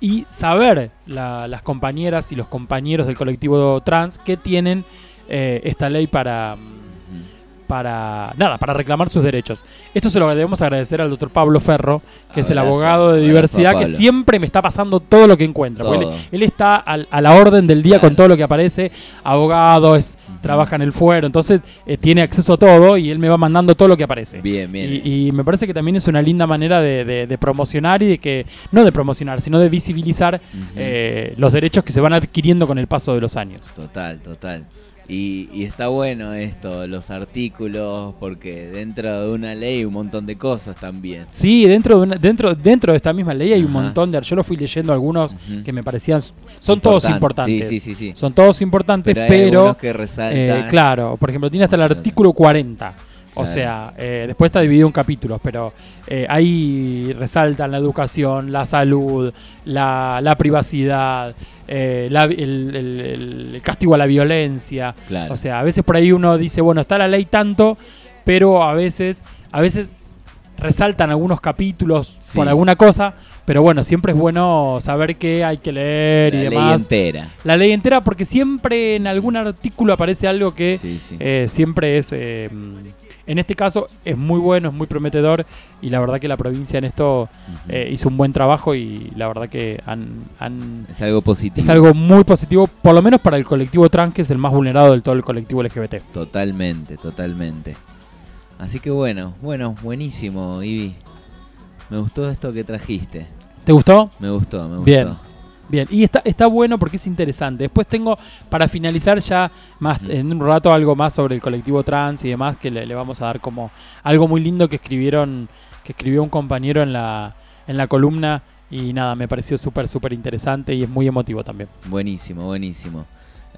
Y saber la- las compañeras y los compañeros del colectivo trans que tienen eh, esta ley para, para nada, para reclamar sus derechos. Esto se lo debemos agradecer al doctor Pablo Ferro, que es el abogado de diversidad, que siempre me está pasando todo lo que Todo. Él, él está al- a la orden del día Claro. con todo lo que aparece, abogado, es, trabaja en el fuero, entonces eh, tiene acceso a todo y él me va mandando todo lo que aparece. Bien, bien. Y, y me parece que también es una linda manera de, de- de promocionar y de que, no de promocionar, sino de visibilizar eh, los derechos que se van adquiriendo con el paso de los años. Total, total. Y, y está bueno esto, los artículos, porque dentro de una ley un montón de cosas también. Sí, dentro de, una- dentro, dentro de esta misma ley hay un montón de... Yo lo fui leyendo algunos que me parecían... Son todos Importante. importantes. Sí, sí, sí. Son todos importantes, Pero pero... hay que eh, resaltan. claro, por ejemplo, tiene hasta el artículo 40. O sea, eh, después está dividido en capítulos, pero eh, ahí resaltan la educación, la salud, la, la privacidad, eh, la- el, el- el castigo a la violencia. Claro. O sea, a veces por ahí uno dice, bueno, está la ley tanto, pero a veces, a veces resaltan algunos capítulos Sí. por alguna cosa, pero bueno, siempre es bueno saber qué hay que leer la y ley demás. entera. La ley entera, porque siempre en algún artículo aparece algo que Sí, sí. eh, siempre es, eh, en este caso, es muy bueno, es muy prometedor y la verdad que la provincia en esto eh, hizo un buen trabajo y la verdad que han, han- es algo positivo. es algo muy positivo, por lo menos para el colectivo trans, que es el más vulnerado del todo el colectivo LGBT. Totalmente, totalmente. Así que bueno, bueno, buenísimo, Ivy. Me gustó esto que trajiste. ¿Te gustó? Me gustó, me gustó. Bien. Bien, y está, está bueno porque es interesante. Después tengo, para finalizar ya más Ujú. en un rato, algo más sobre el colectivo trans y demás, que le, le vamos a dar como algo muy lindo que escribieron, que escribió un compañero en la, en la columna. Y nada, me pareció súper, súper interesante y es muy emotivo también. Buenísimo, buenísimo.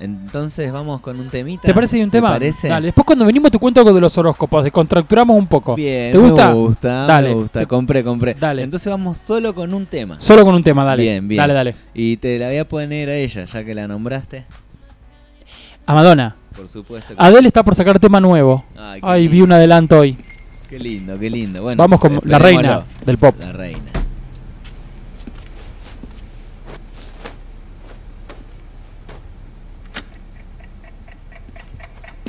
Entonces vamos con un temita. ¿Te parece que hay un tema? parece? Dale, después cuando venimos te cuento algo de los horóscopos, descontracturamos un poco. Bien, ¿Te gusta? me gusta, Dale. me gusta. Te- Compré, compré. Dale. Entonces vamos solo con un tema. Solo con un tema, dale. Bien, bien. Dale, dale. Y te la voy a poner a ella, ya que la nombraste. A Madonna. Por supuesto. que- Adele está por sacar tema nuevo. Ay, Ay, vi un adelanto hoy. Qué lindo, qué lindo. Bueno, Vamos con la reina del pop. La reina.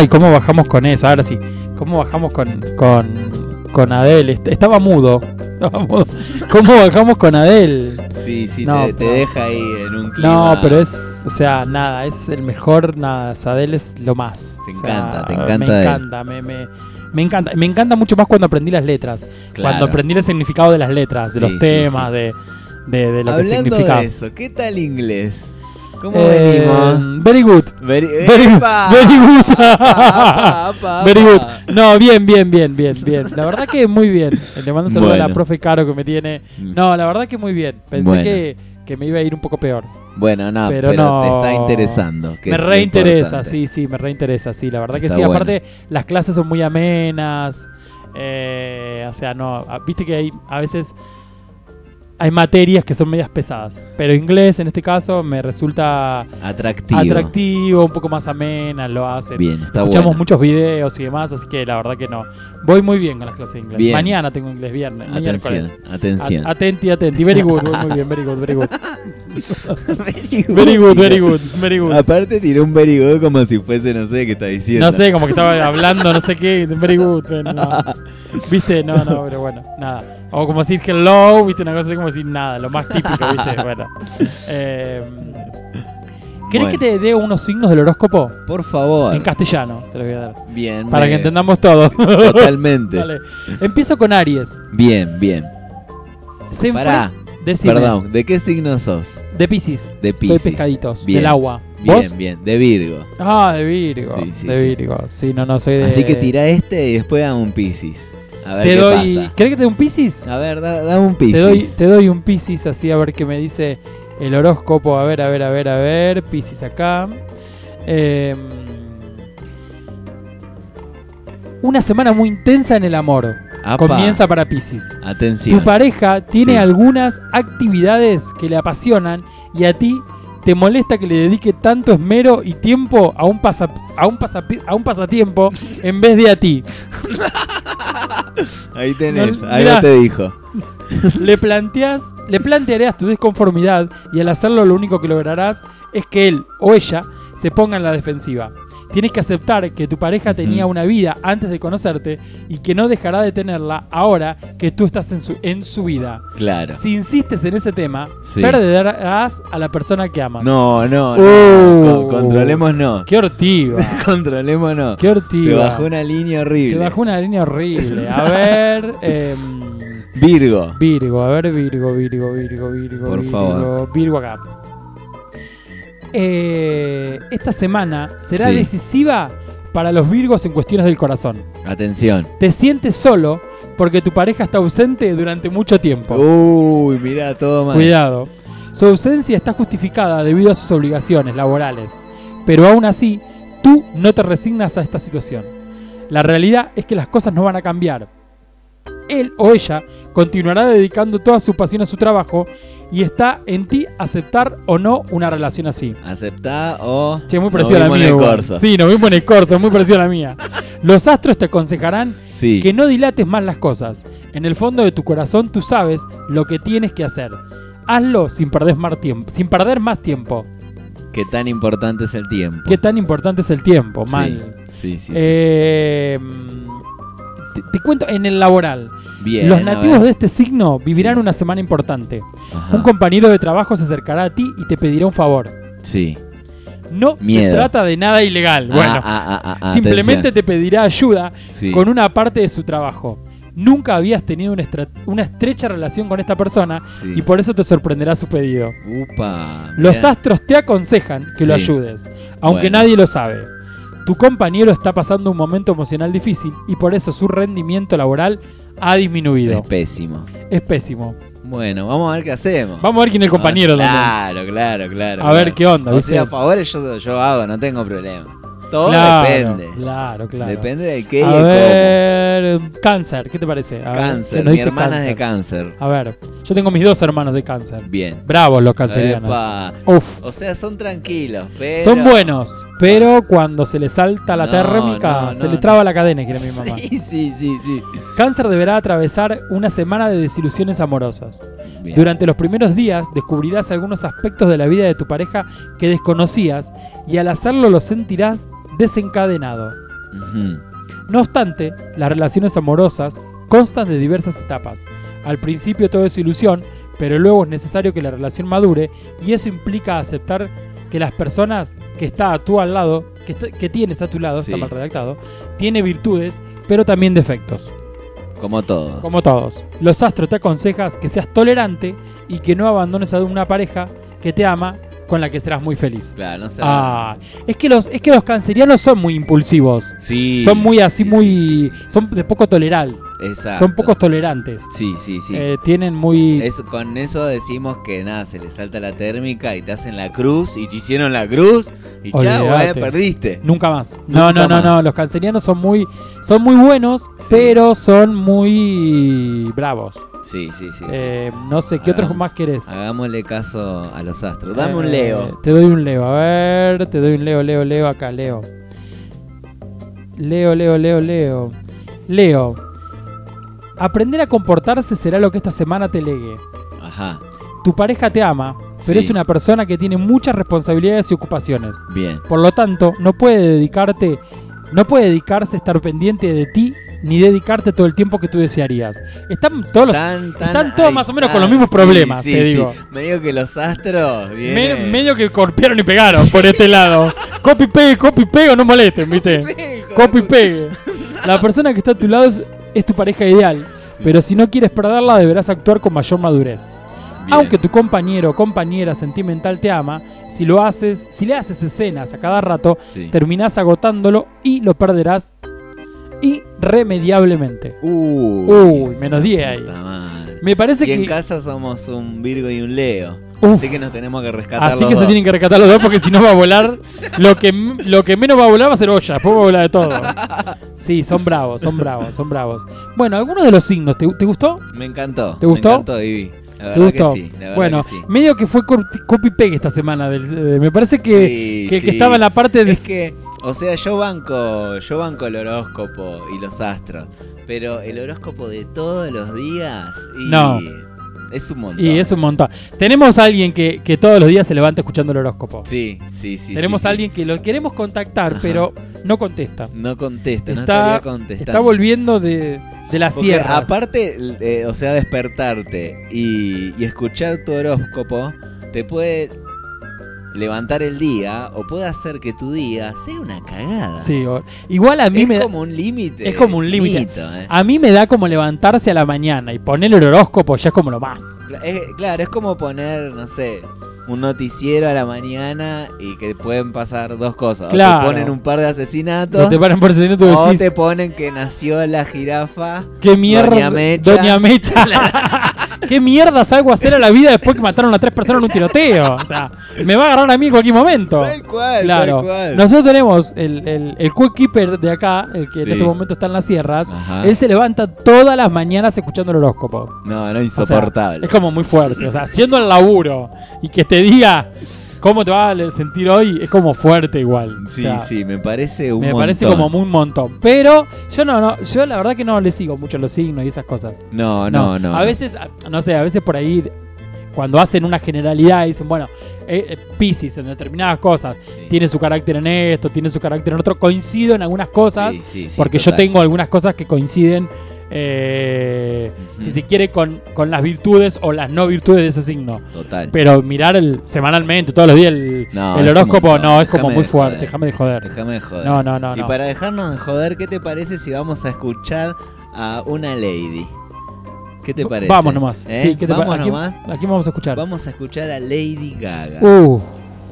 Ay, ¿cómo bajamos con eso? Ahora sí. ¿Cómo bajamos con, con, con Adele? Est- Estaba mudo. Estaba mudo. ¿Cómo bajamos con Adele? Sí, sí, No, te, deja ahí en un clima. No, pero es, o sea, nada, es el mejor, nada, Adele es lo más. Te O sea, encanta, te encanta Me encanta, me, me, me encanta. Me encanta mucho más cuando aprendí las letras. Claro. Cuando aprendí el significado de las letras, de Sí, los temas, sí. De, de, de lo que Hablando significa. de eso, ¿qué tal inglés? ¿Cómo Eh, venimos? very good. Very, Very, ¡Epa! very good. Apa, apa, Very good. No, bien, bien, bien, bien, bien. La verdad que muy bien. Le mando un saludo a la profe Caro que me tiene. Mm. No, la verdad que muy bien. Pensé Bueno. que, que me iba a ir un poco peor. Bueno, no, Pero pero, no. te está interesando. que me es reinteresa, sí, sí, me reinteresa, sí. La verdad que sí. bueno. Aparte, las clases son muy amenas. eh, o sea, no. ah, Viste que hay a veces. Hay materias que son medias pesadas. Pero inglés, en este caso, me resulta Atractivo. atractivo, un poco más amena, lo hacen. Bien, está Escuchamos bueno. muchos videos y demás, así que la verdad que no. Voy muy bien con las clases de inglés. Bien. Mañana tengo inglés, viernes. Atención, atención. A- atenti, atenti. Very good, voy muy bien, very good, very good. Very Very good, very good, very good. Aparte tiró un very good como si fuese, no sé qué está diciendo. No sé, como que estaba hablando, no sé qué, very good, no. ¿Viste? No, no, pero bueno, nada. O como decir hello, ¿viste? Una cosa así como decir nada, lo más típico, ¿viste? Bueno. Eh, ¿Querés Bueno. que te dé unos signos del horóscopo? Por favor. En castellano, te los voy a dar. Bien. Para me- que entendamos todo. Totalmente. Dale. Empiezo con Aries. Bien, bien. Se Pará. Decime. Perdón, ¿de qué signo sos? De Pisces. De Soy Piscis. pescaditos. Bien. Del agua. Bien, ¿Vos? bien. De Virgo. Ah, de Virgo. Sí, sí, de. Virgo. Sí, no, no, soy de. Así que tira este y después dame un Piscis. A ver Te qué doy. pasa. ¿Querés que te dé un Pisces? A ver, da- dame un Piscis. Te doy, te doy un Pisces así a ver qué me dice el horóscopo. A ver, a ver, a ver, a ver. Pisces acá. Eh, una semana muy intensa en el amor. Apa. Comienza para Pisces. Atención. Tu pareja tiene Sí. algunas actividades que le apasionan y a ti te molesta que le dedique tanto esmero y tiempo a un, pasa- a un, pasapi- a un pasatiempo en vez de a ti. Ahí tenés, No, algo mirá. te dijo. le planteas, le plantearás tu desconformidad y al hacerlo lo único que lograrás es que él o ella se ponga en la defensiva. Tienes que aceptar que tu pareja tenía una vida antes de conocerte y que no dejará de tenerla ahora que tú estás en su, en su vida. Claro. Si insistes en ese tema, Sí. perderás a la persona que amas. No, no, no. Uh. Con- controlemos no. ¡Qué hortiva! Controlemos no. ¡Qué! Te bajó una línea horrible. Te bajó una línea horrible. A ver... em, Virgo. Virgo, a ver, Virgo, Virgo, Virgo, Virgo. Por Virgo, favor. Virgo acá. Eh, esta semana será Sí. decisiva para los Virgos en cuestiones del corazón. Atención. Te sientes solo porque tu pareja está ausente durante mucho tiempo. Uy, mirá, todo mal. Cuidado. Su ausencia está justificada debido a sus obligaciones laborales, pero aún así, tú no te resignas a esta situación. La realidad es que las cosas no van a cambiar. Él o ella continuará dedicando toda su pasión a su trabajo y está en ti aceptar o no una relación así. Aceptá o. Che, muy parecida a la vimos en mía. el corso. Sí, nos vimos en el corso, muy parecida a la mía. Los astros te aconsejarán Sí. que no dilates más las cosas. En el fondo de tu corazón tú sabes lo que tienes que hacer. Hazlo sin perder más tiempo. Sin perder más tiempo. Qué tan importante es el tiempo. Qué tan importante es el tiempo, Sí, mal. Sí, sí, sí. Eh, te, te cuento en el laboral. Bien. Los nativos de este signo vivirán Sí. una semana importante. Ajá. Un compañero de trabajo se acercará a ti y te pedirá un favor. Sí. No se trata de nada ilegal. Ah, Bueno, ah, ah, simplemente atención. te pedirá ayuda Sí. con una parte de su trabajo. Nunca habías tenido una, estrecha relación con esta persona Sí. y por eso te sorprenderá su pedido. Upa. Los astros te aconsejan que lo ayudes, aunque Bueno. nadie lo sabe. Tu compañero está pasando un momento emocional difícil y por eso su rendimiento laboral ha disminuido. Es pésimo. Es pésimo. Bueno, vamos a ver qué hacemos. Vamos a ver quién es el compañero también. Claro, claro, claro. A ver qué onda, O sea, a favores yo, yo hago, no tengo problema. Todo Claro, depende. Claro, claro. Depende del qué y A ver, cáncer, ¿qué te parece? A ver, ¿qué Cáncer, nos mi hermana es de cáncer. A ver, yo tengo mis dos hermanos de cáncer. Bien. Bravos los cancerianos. Uf, O sea, son tranquilos, pero. son buenos, pero cuando se les salta la No, térmica, no, se le traba la cadena, quiere mi mamá. Sí, sí, sí, sí. Cáncer deberá atravesar una semana de desilusiones amorosas. Bien. Durante los primeros días descubrirás algunos aspectos de la vida de tu pareja que desconocías y al hacerlo lo sentirás desencadenado. No obstante, las relaciones amorosas constan de diversas etapas. Al principio todo es ilusión, pero luego es necesario que la relación madure y eso implica aceptar que las personas que está a tu al lado, que, está- que tienes a tu lado, Sí. está mal redactado, tiene virtudes, pero también defectos. Como todos. Como todos. Los astros te aconsejas que seas tolerante y que no abandones a una pareja que te ama con la que serás muy feliz. Claro, no sé. Ah, es que los, es que los cancerianos son muy impulsivos. sí. son muy así, sí, muy. sí, sí, sí. Son de poco toleral. Exacto. Son pocos tolerantes. Sí, sí, sí. Eh, tienen muy. Con eso decimos que nada, se les salta la térmica y te hacen la cruz y te hicieron la cruz y chao, eh, perdiste. Nunca más. No, Nunca no, no, no. Los cancerianos son muy. Son muy buenos, pero son muy bravos. Sí, sí, sí. sí. Eh, no sé, ¿qué otros más querés? Hagámosle caso a los astros. Dame Eh, un Leo. Te doy un Leo. A ver, te doy un Leo, Leo, Leo acá, Leo. Leo, Leo, Leo, Leo. Leo. Aprender a comportarse será lo que esta semana te legue. Ajá. Tu pareja te ama, pero Sí. es una persona que tiene muchas responsabilidades y ocupaciones. Bien. Por lo tanto, no puede dedicarte, no puede dedicarse a estar pendiente de ti ni dedicarte todo el tiempo que tú desearías. Están todos Tan, tan- están todos ay, más o menos tan- con los mismos sí, problemas, sí, te sí. digo. Medio que los astros Me- medio que golpearon y pegaron por este lado. Copy pegue, copy pegue no molesten, ¿viste? Copy pegue. La persona que está a tu lado es, es tu pareja ideal, pero si no quieres perderla deberás actuar con mayor madurez. Bien. Aunque tu compañero o compañera sentimental te ama, si lo haces, si le haces escenas a cada rato, Sí. terminás agotándolo y lo perderás irremediablemente. Uy, Uy, menos 10 ahí. Me parece Y en que casa somos un Virgo y un Leo. Uf. Así que nos tenemos que rescatar así los que se tienen que rescatar los dos porque si no va a volar lo que lo que menos va a volar va a ser olla, después va a volar de todo. Sí, son bravos, son bravos, son bravos. Bueno, algunos de los signos, ¿te, te gustó? Me encantó. ¿Te gustó? Me encantó, Vivi. La ¿Te gustó? que sí. La verdad bueno, que sí. medio que fue copy pegue esta semana. del- eh, me parece que, Sí, que, estaba en la parte de. Es que O sea, yo banco, yo banco el horóscopo y los astros, pero el horóscopo de todos los días y No. Es un montón. Y es un montón. Tenemos a alguien que, que todos los días se levanta escuchando el horóscopo. Sí, sí, sí. Tenemos sí, a sí. alguien que lo queremos contactar, Ajá. pero no contesta. No contesta, no Está, estaría contestando. está volviendo de, de las Porque sierras. aparte, eh, o sea, despertarte y, y escuchar tu horóscopo te puede levantar el día o puede hacer que tu día sea una cagada. Sí, o- igual a mí es me da- como un límite. es como un límite. eh. A mí me da como levantarse a la mañana y poner el horóscopo ya es como lo más. Cla- es- claro, es como poner, no sé, un noticiero a la mañana y que pueden pasar dos cosas. O Claro. te ponen un par de asesinatos. No te por asesinato o decís, te ponen que nació la jirafa. ¿Qué mierda? Doña Mecha. Doña Mecha. ¿Qué mierda salgo a hacer a la vida después que mataron a tres personas en un tiroteo? O sea, me va a agarrar a mí en cualquier momento. Tal cual, Claro. tal cual. Nosotros tenemos el, el, el Quick Keeper de acá, el que en este momento está en las sierras. Ajá. Él se levanta todas las mañanas escuchando el horóscopo. No, no, O sea, insoportable. es como muy fuerte. O sea, haciendo el laburo y que te diga cómo te va a sentir hoy, es como fuerte igual. O Sí, sea, sí, me parece un Me parece como un montón. Pero yo no, no, yo la verdad que no le sigo mucho los signos y esas cosas. No, no, no. A no. veces, a- no sé, a veces por ahí, cuando hacen una generalidad, dicen, bueno, eh, eh, Piscis en determinadas cosas, Sí. tiene su carácter en esto, tiene su carácter en otro, coincido en algunas cosas, Sí, porque yo tengo algunas cosas que coinciden, eh, si se quiere, con, con las virtudes o las no virtudes de ese signo. Total. Pero mirar el semanalmente, todos los días, el, No, horóscopo, no, es como muy fuerte, déjame de joder. Déjame de joder. No, no, no, Y no. para dejarnos de joder, ¿qué te parece si vamos a escuchar a una lady? ¿Qué te parece? Vamos nomás. ¿Eh? Sí, ¿qué te pa- vamos nomás. aquí vamos a escuchar. Vamos a escuchar a Lady Gaga. Uh,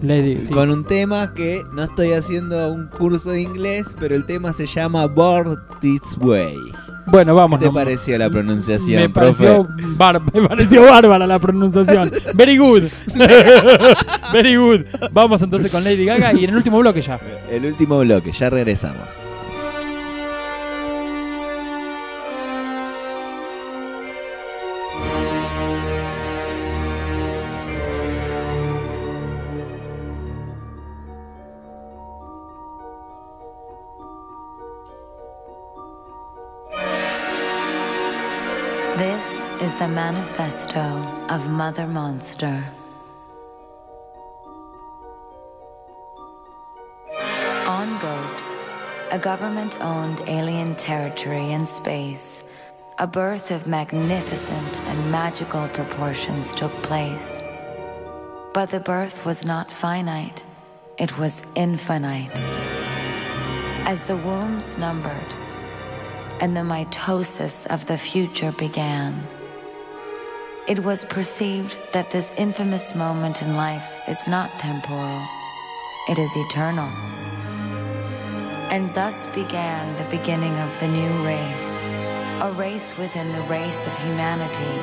Lady, sí. Con un tema que no estoy haciendo un curso de inglés, pero el tema se llama Born This Way. Bueno, vamos. ¿Qué te pareció la pronunciación, me profe? pareció, bar- me pareció bárbara la pronunciación. Very good. Very good. Vamos entonces con Lady Gaga y en el último bloque ya. El último bloque, ya regresamos. Manifesto of Mother Monster. On Goat, a government owned alien territory in space, a birth of magnificent and magical proportions took place. But the birth was not finite, it was infinite. As the wombs numbered, and the mitosis of the future began. It was perceived that this infamous moment in life is not temporal, it is eternal. And thus began the beginning of the new race, a race within the race of humanity,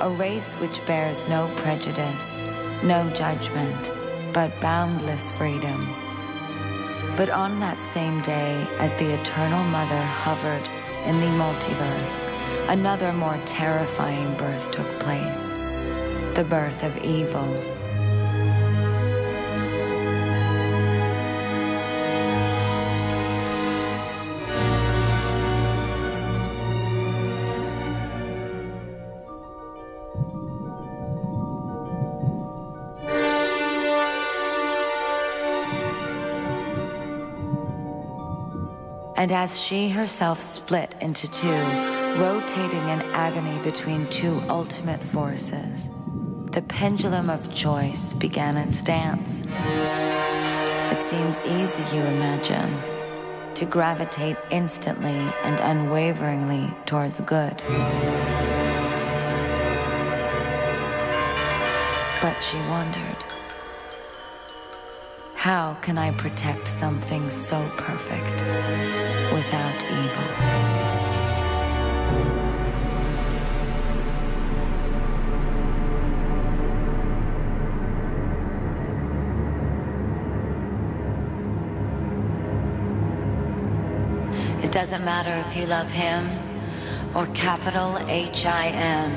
a race which bears no prejudice, no judgment, but boundless freedom. But on that same day, as the Eternal Mother hovered in the multiverse, another more terrifying birth took place the birth of evil. And as she herself split into two, rotating in agony between two ultimate forces, the pendulum of choice began its dance. It seems easy, you imagine, to gravitate instantly and unwaveringly towards good. But she wondered. How can I protect something so perfect without evil? It doesn't matter if you love him or capital H I M.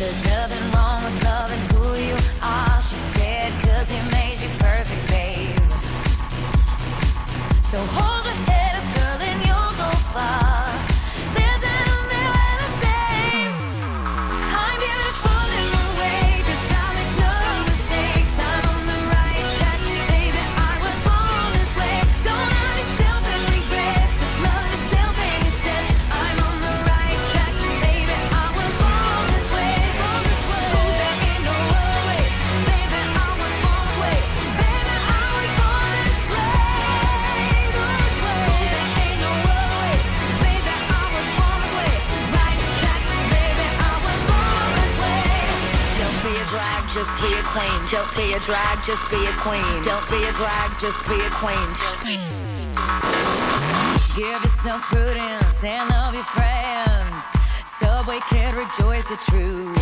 There's nothing wrong with loving who you are, she said, cause he made you perfect, babe. So be a queen. Don't be a drag, just be a queen. Don't be a drag, just be a queen. Give yourself prudence and love your friends. Subway kid, rejoice your truth.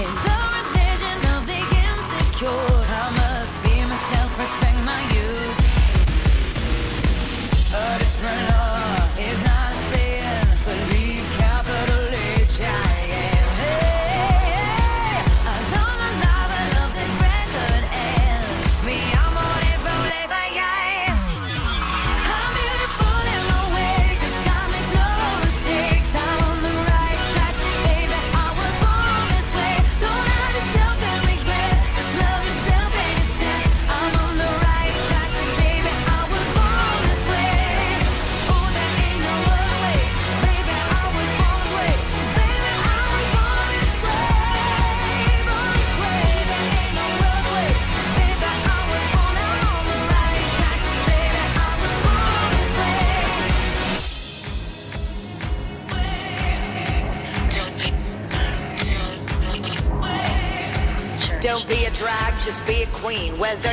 In the religion of the insecure,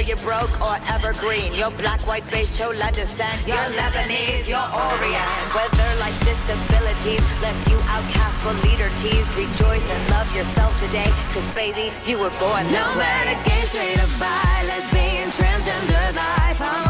you're broke or evergreen, you're black, white, beige, chola descent. You're Lebanese, you're Orient. Whether life's disabilities left you outcast but leader teased, rejoice and love yourself today. Cause baby, you were born this No way. matter gay, straight or bi, lesbian, transgender life, I'm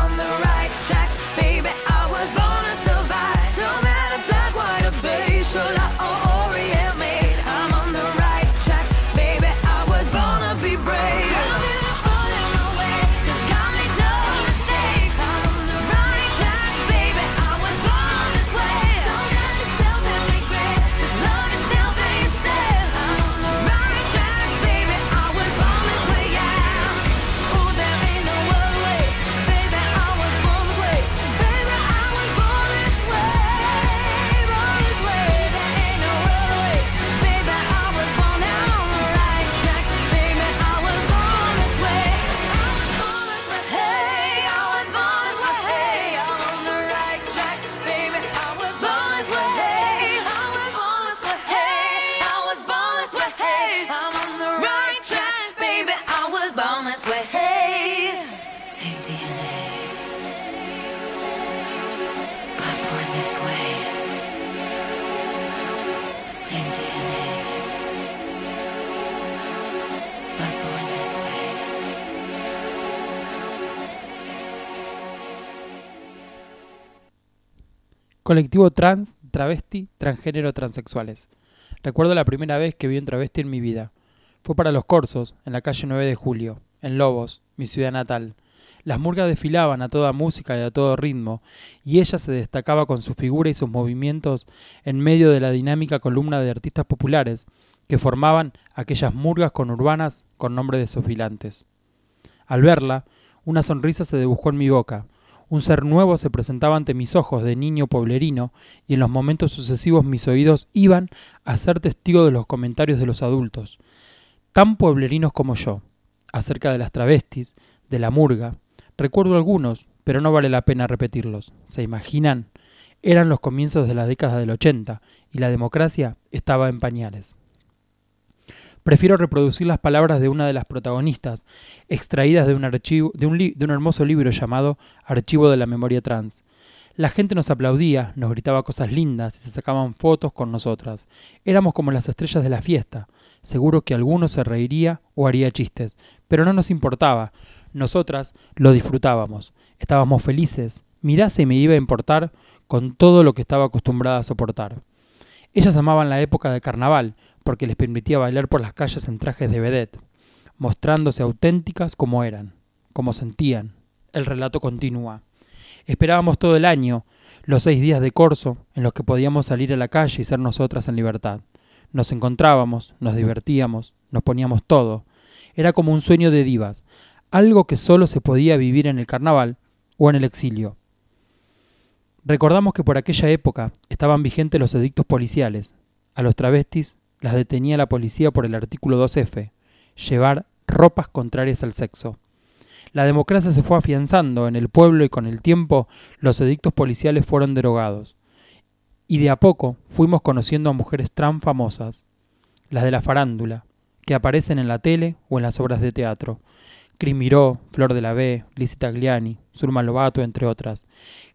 Colectivo trans, travesti, transgénero, transexuales. Recuerdo la primera vez que vi un travesti en mi vida. Fue para los Corsos, en la calle 9 de Julio, en Lobos, mi ciudad natal. Las murgas desfilaban a toda música y a todo ritmo, y ella se destacaba con su figura y sus movimientos en medio de la dinámica columna de artistas populares que formaban aquellas murgas conurbanas con nombre de sofilantes. Al verla, una sonrisa se dibujó en mi boca, un ser nuevo se presentaba ante mis ojos de niño pueblerino y en los momentos sucesivos mis oídos iban a ser testigos de los comentarios de los adultos, tan pueblerinos como yo, acerca de las travestis, de la murga. Recuerdo algunos, pero no vale la pena repetirlos. ¿Se imaginan? Eran los comienzos de la década del 80 y la democracia estaba en pañales. Prefiero reproducir las palabras de una de las protagonistas, extraídas de un, archivo, de un, hermoso libro llamado Archivo de la Memoria Trans. La gente nos aplaudía, nos gritaba cosas lindas y se sacaban fotos con nosotras. Éramos como las estrellas de la fiesta. Seguro que alguno se reiría o haría chistes, pero no nos importaba. Nosotras lo disfrutábamos. Estábamos felices. Mirá si me iba a importar con todo lo que estaba acostumbrada a soportar. Ellas amaban la época de carnaval, porque les permitía bailar por las calles en trajes de vedette, mostrándose auténticas como eran, como sentían. El relato continúa. Esperábamos todo el año, los seis días de corso, en los que podíamos salir a la calle y ser nosotras en libertad. Nos encontrábamos, nos divertíamos, nos poníamos todo. Era como un sueño de divas, algo que solo se podía vivir en el carnaval o en el exilio. Recordamos que por aquella época estaban vigentes los edictos policiales. A los travestis las detenía la policía por el artículo 2F, llevar ropas contrarias al sexo. La democracia se fue afianzando en el pueblo y con el tiempo los edictos policiales fueron derogados. Y de a poco fuimos conociendo a mujeres trans famosas, las de la farándula, que aparecen en la tele o en las obras de teatro. Cris Miró, Flor de la B, Lizzie Tagliani, Zulma Lobato, entre otras.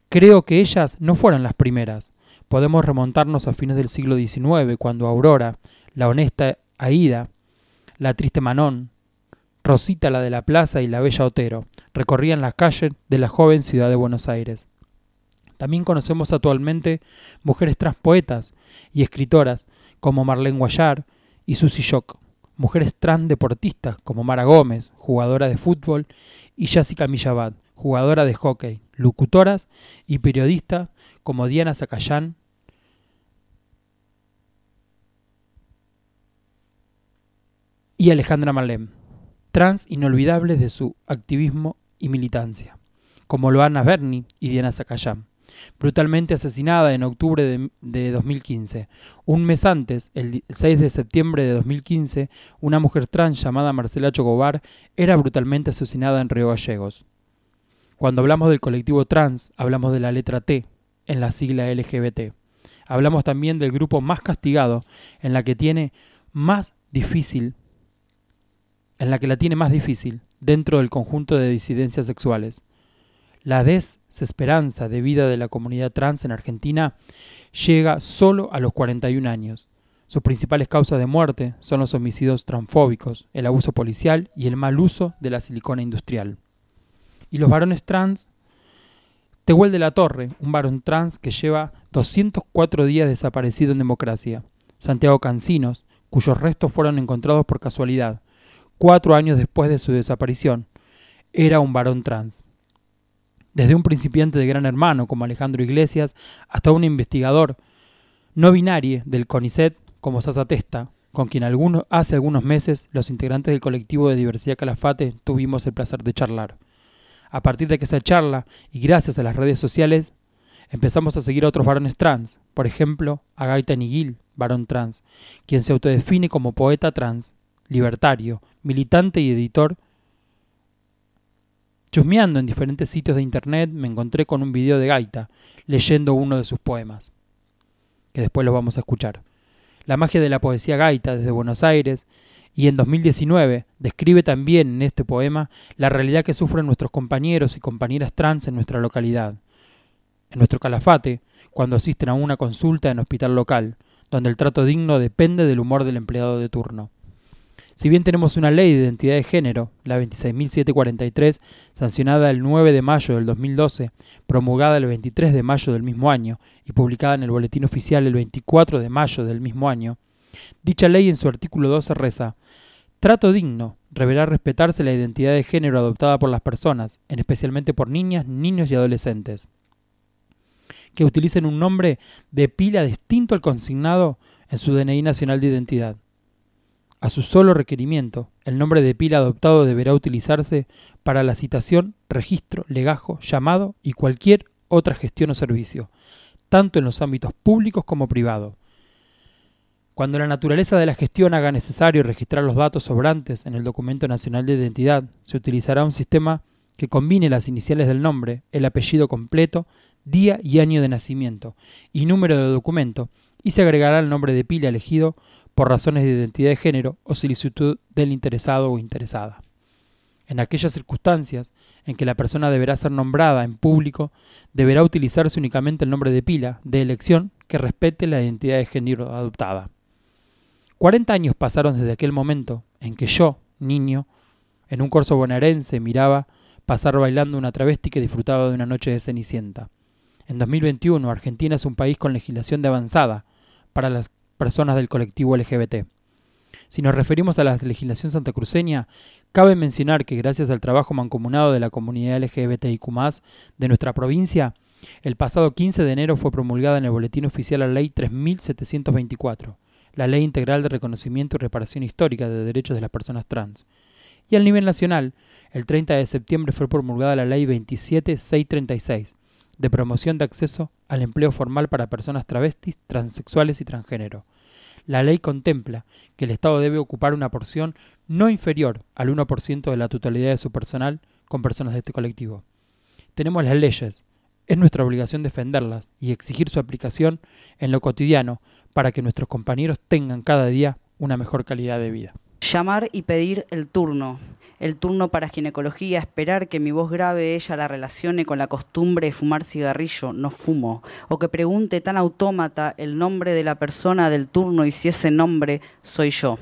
Creo que ellas no fueron las primeras. Podemos remontarnos a fines del siglo XIX, cuando Aurora, la honesta Aida, la triste Manón, Rosita la de la Plaza y la Bella Otero recorrían las calles de la joven ciudad de Buenos Aires. También conocemos actualmente mujeres transpoetas y escritoras como Marlene Guayar y Susie Shock, mujeres trans deportistas como Mara Gómez, jugadora de fútbol, y Jessica Millabad, jugadora de hockey, locutoras y periodistas como Diana Zacayán, y Alejandra Malem, trans inolvidables de su activismo y militancia, como Loana Berni y Diana Zacayán, brutalmente asesinada en octubre de, de 2015. Un mes antes, el di- el 6 de septiembre de 2015, una mujer trans llamada Marcela Chocobar era brutalmente asesinada en Río Gallegos. Cuando hablamos del colectivo trans, hablamos de la letra T en la sigla LGBT. Hablamos también del grupo más castigado, en la que tiene más difícil en la que la tiene más difícil dentro del conjunto de disidencias sexuales. La desesperanza de vida de la comunidad trans en Argentina llega solo a los 41 años. Sus principales causas de muerte son los homicidios transfóbicos, el abuso policial y el mal uso de la silicona industrial. Y los varones trans, Tehuel de la Torre, un varón trans que lleva 204 días desaparecido en democracia. Santiago Cancinos, cuyos restos fueron encontrados por casualidad, cuatro años después de su desaparición, era un varón trans. Desde un principiante de Gran Hermano como Alejandro Iglesias hasta un investigador no binario del CONICET como Sasa Testa, con quien hace algunos meses los integrantes del colectivo de diversidad Calafate tuvimos el placer de charlar. A partir de que esa charla, y gracias a las redes sociales, empezamos a seguir a otros varones trans, por ejemplo, a Gaita Niguil, varón trans, quien se autodefine como poeta trans, libertario, militante y editor. Chusmeando en diferentes sitios de internet me encontré con un video de Gaita, leyendo uno de sus poemas, que después los vamos a escuchar. La magia de la poesía Gaita desde Buenos Aires, y en 2019 describe también en este poema la realidad que sufren nuestros compañeros y compañeras trans en nuestra localidad. En nuestro calafate, cuando asisten a una consulta en hospital local, donde el trato digno depende del humor del empleado de turno. Si bien tenemos una ley de identidad de género, la 26.743, sancionada el 9 de mayo del 2012, promulgada el 23 de mayo del mismo año y publicada en el Boletín Oficial el 24 de mayo del mismo año, dicha ley en su artículo 12 reza, Trato digno deberá respetarse la identidad de género adoptada por las personas, en especialmente por niñas, niños y adolescentes, que utilicen un nombre de pila distinto al consignado en su DNI nacional de identidad. A su solo requerimiento, el nombre de pila adoptado deberá utilizarse para la citación, registro, legajo, llamado y cualquier otra gestión o servicio, tanto en los ámbitos públicos como privados. Cuando la naturaleza de la gestión haga necesario registrar los datos sobrantes en el documento nacional de identidad, se utilizará un sistema que combine las iniciales del nombre, el apellido completo, día y año de nacimiento y número de documento, y se agregará el nombre de pila elegido por razones de identidad de género o solicitud del interesado o interesada. En aquellas circunstancias en que la persona deberá ser nombrada en público, deberá utilizarse únicamente el nombre de pila de elección que respete la identidad de género adoptada. 40 años pasaron desde aquel momento en que yo, niño, en un corso bonaerense miraba pasar bailando una travesti que disfrutaba de una noche de cenicienta. En 2021, Argentina es un país con legislación de avanzada para las personas del colectivo LGBT. Si nos referimos a la legislación santacruceña, cabe mencionar que gracias al trabajo mancomunado de la comunidad LGBTIQ+, de nuestra provincia, el pasado 15 de enero fue promulgada en el Boletín Oficial la Ley 3724, la Ley Integral de Reconocimiento y Reparación Histórica de Derechos de las Personas Trans. Y a nivel nacional, el 30 de septiembre fue promulgada la Ley 27636, de promoción de acceso al empleo formal para personas travestis, transexuales y transgénero. La ley contempla que el Estado debe ocupar una porción no inferior al 1% de la totalidad de su personal con personas de este colectivo. Tenemos las leyes, es nuestra obligación defenderlas y exigir su aplicación en lo cotidiano para que nuestros compañeros tengan cada día una mejor calidad de vida. Llamar y pedir el turno. El turno para ginecología, esperar que mi voz grave ella la relacione con la costumbre de fumar cigarrillo, no fumo. O que pregunte tan autómata el nombre de la persona del turno y si ese nombre soy yo.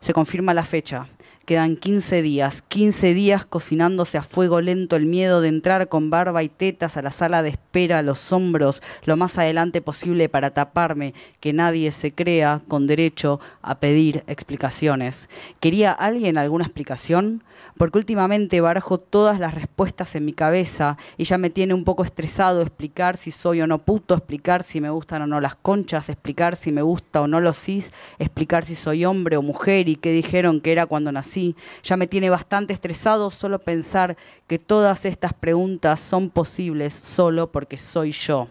Se confirma la fecha. Quedan 15 días, 15 días cocinándose a fuego lento el miedo de entrar con barba y tetas a la sala de espera, a los hombros, lo más adelante posible para taparme, que nadie se crea con derecho a pedir explicaciones. ¿Quería alguien alguna explicación? Porque últimamente barajo todas las respuestas en mi cabeza y ya me tiene un poco estresado explicar si soy o no puto, explicar si me gustan o no las conchas, explicar si me gusta o no los cis, explicar si soy hombre o mujer y qué dijeron que era cuando nací. Ya me tiene bastante estresado solo pensar que todas estas preguntas son posibles solo porque soy yo.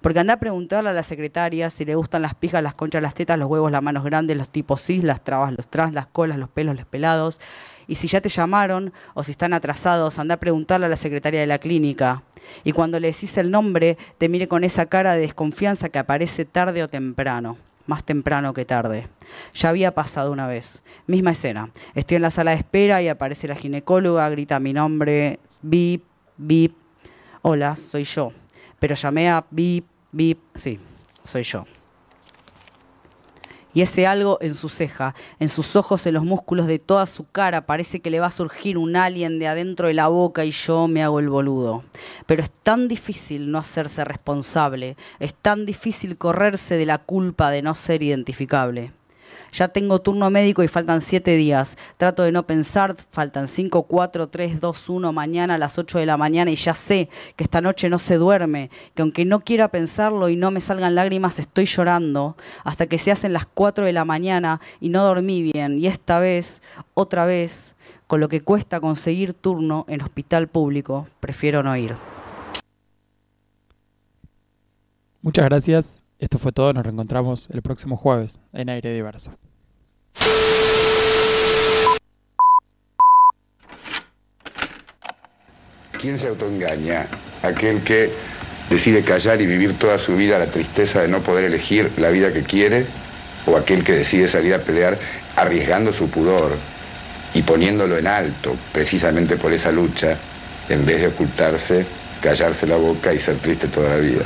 Porque anda a preguntarle a la secretaria si le gustan las pijas, las conchas, las tetas, los huevos, las manos grandes, los tipos cis, las trabas, los trans, las colas, los pelos, los pelados. Y si ya te llamaron o si están atrasados, anda a preguntarle a la secretaria de la clínica. Y cuando le decís el nombre, te mire con esa cara de desconfianza que aparece tarde o temprano. Más temprano que tarde. Ya había pasado una vez. Misma escena. Estoy en la sala de espera y aparece la ginecóloga, grita mi nombre, bip, bip. Hola, soy yo. Pero llamé a bip, bip. Sí, soy yo y ese algo en su ceja, en sus ojos, en los músculos de toda su cara, parece que le va a surgir un alien de adentro de la boca y yo me hago el boludo. Pero es tan difícil no hacerse responsable, es tan difícil correrse de la culpa de no ser identificable. Ya tengo turno médico y faltan siete días. Trato de no pensar, faltan cinco, cuatro, tres, dos, uno, mañana a las ocho de la mañana y ya sé que esta noche no se duerme, que aunque no quiera pensarlo y no me salgan lágrimas, estoy llorando hasta que se hacen las cuatro de la mañana y no dormí bien. Y esta vez, otra vez, con lo que cuesta conseguir turno en hospital público, prefiero no ir. Muchas gracias. Esto fue todo. Nos reencontramos el próximo jueves en Aire Diverso. ¿Quién se autoengaña? Aquel que decide callar y vivir toda su vida la tristeza de no poder elegir la vida que quiere, o aquel que decide salir a pelear arriesgando su pudor y poniéndolo en alto precisamente por esa lucha, en vez de ocultarse, callarse la boca y ser triste toda la vida.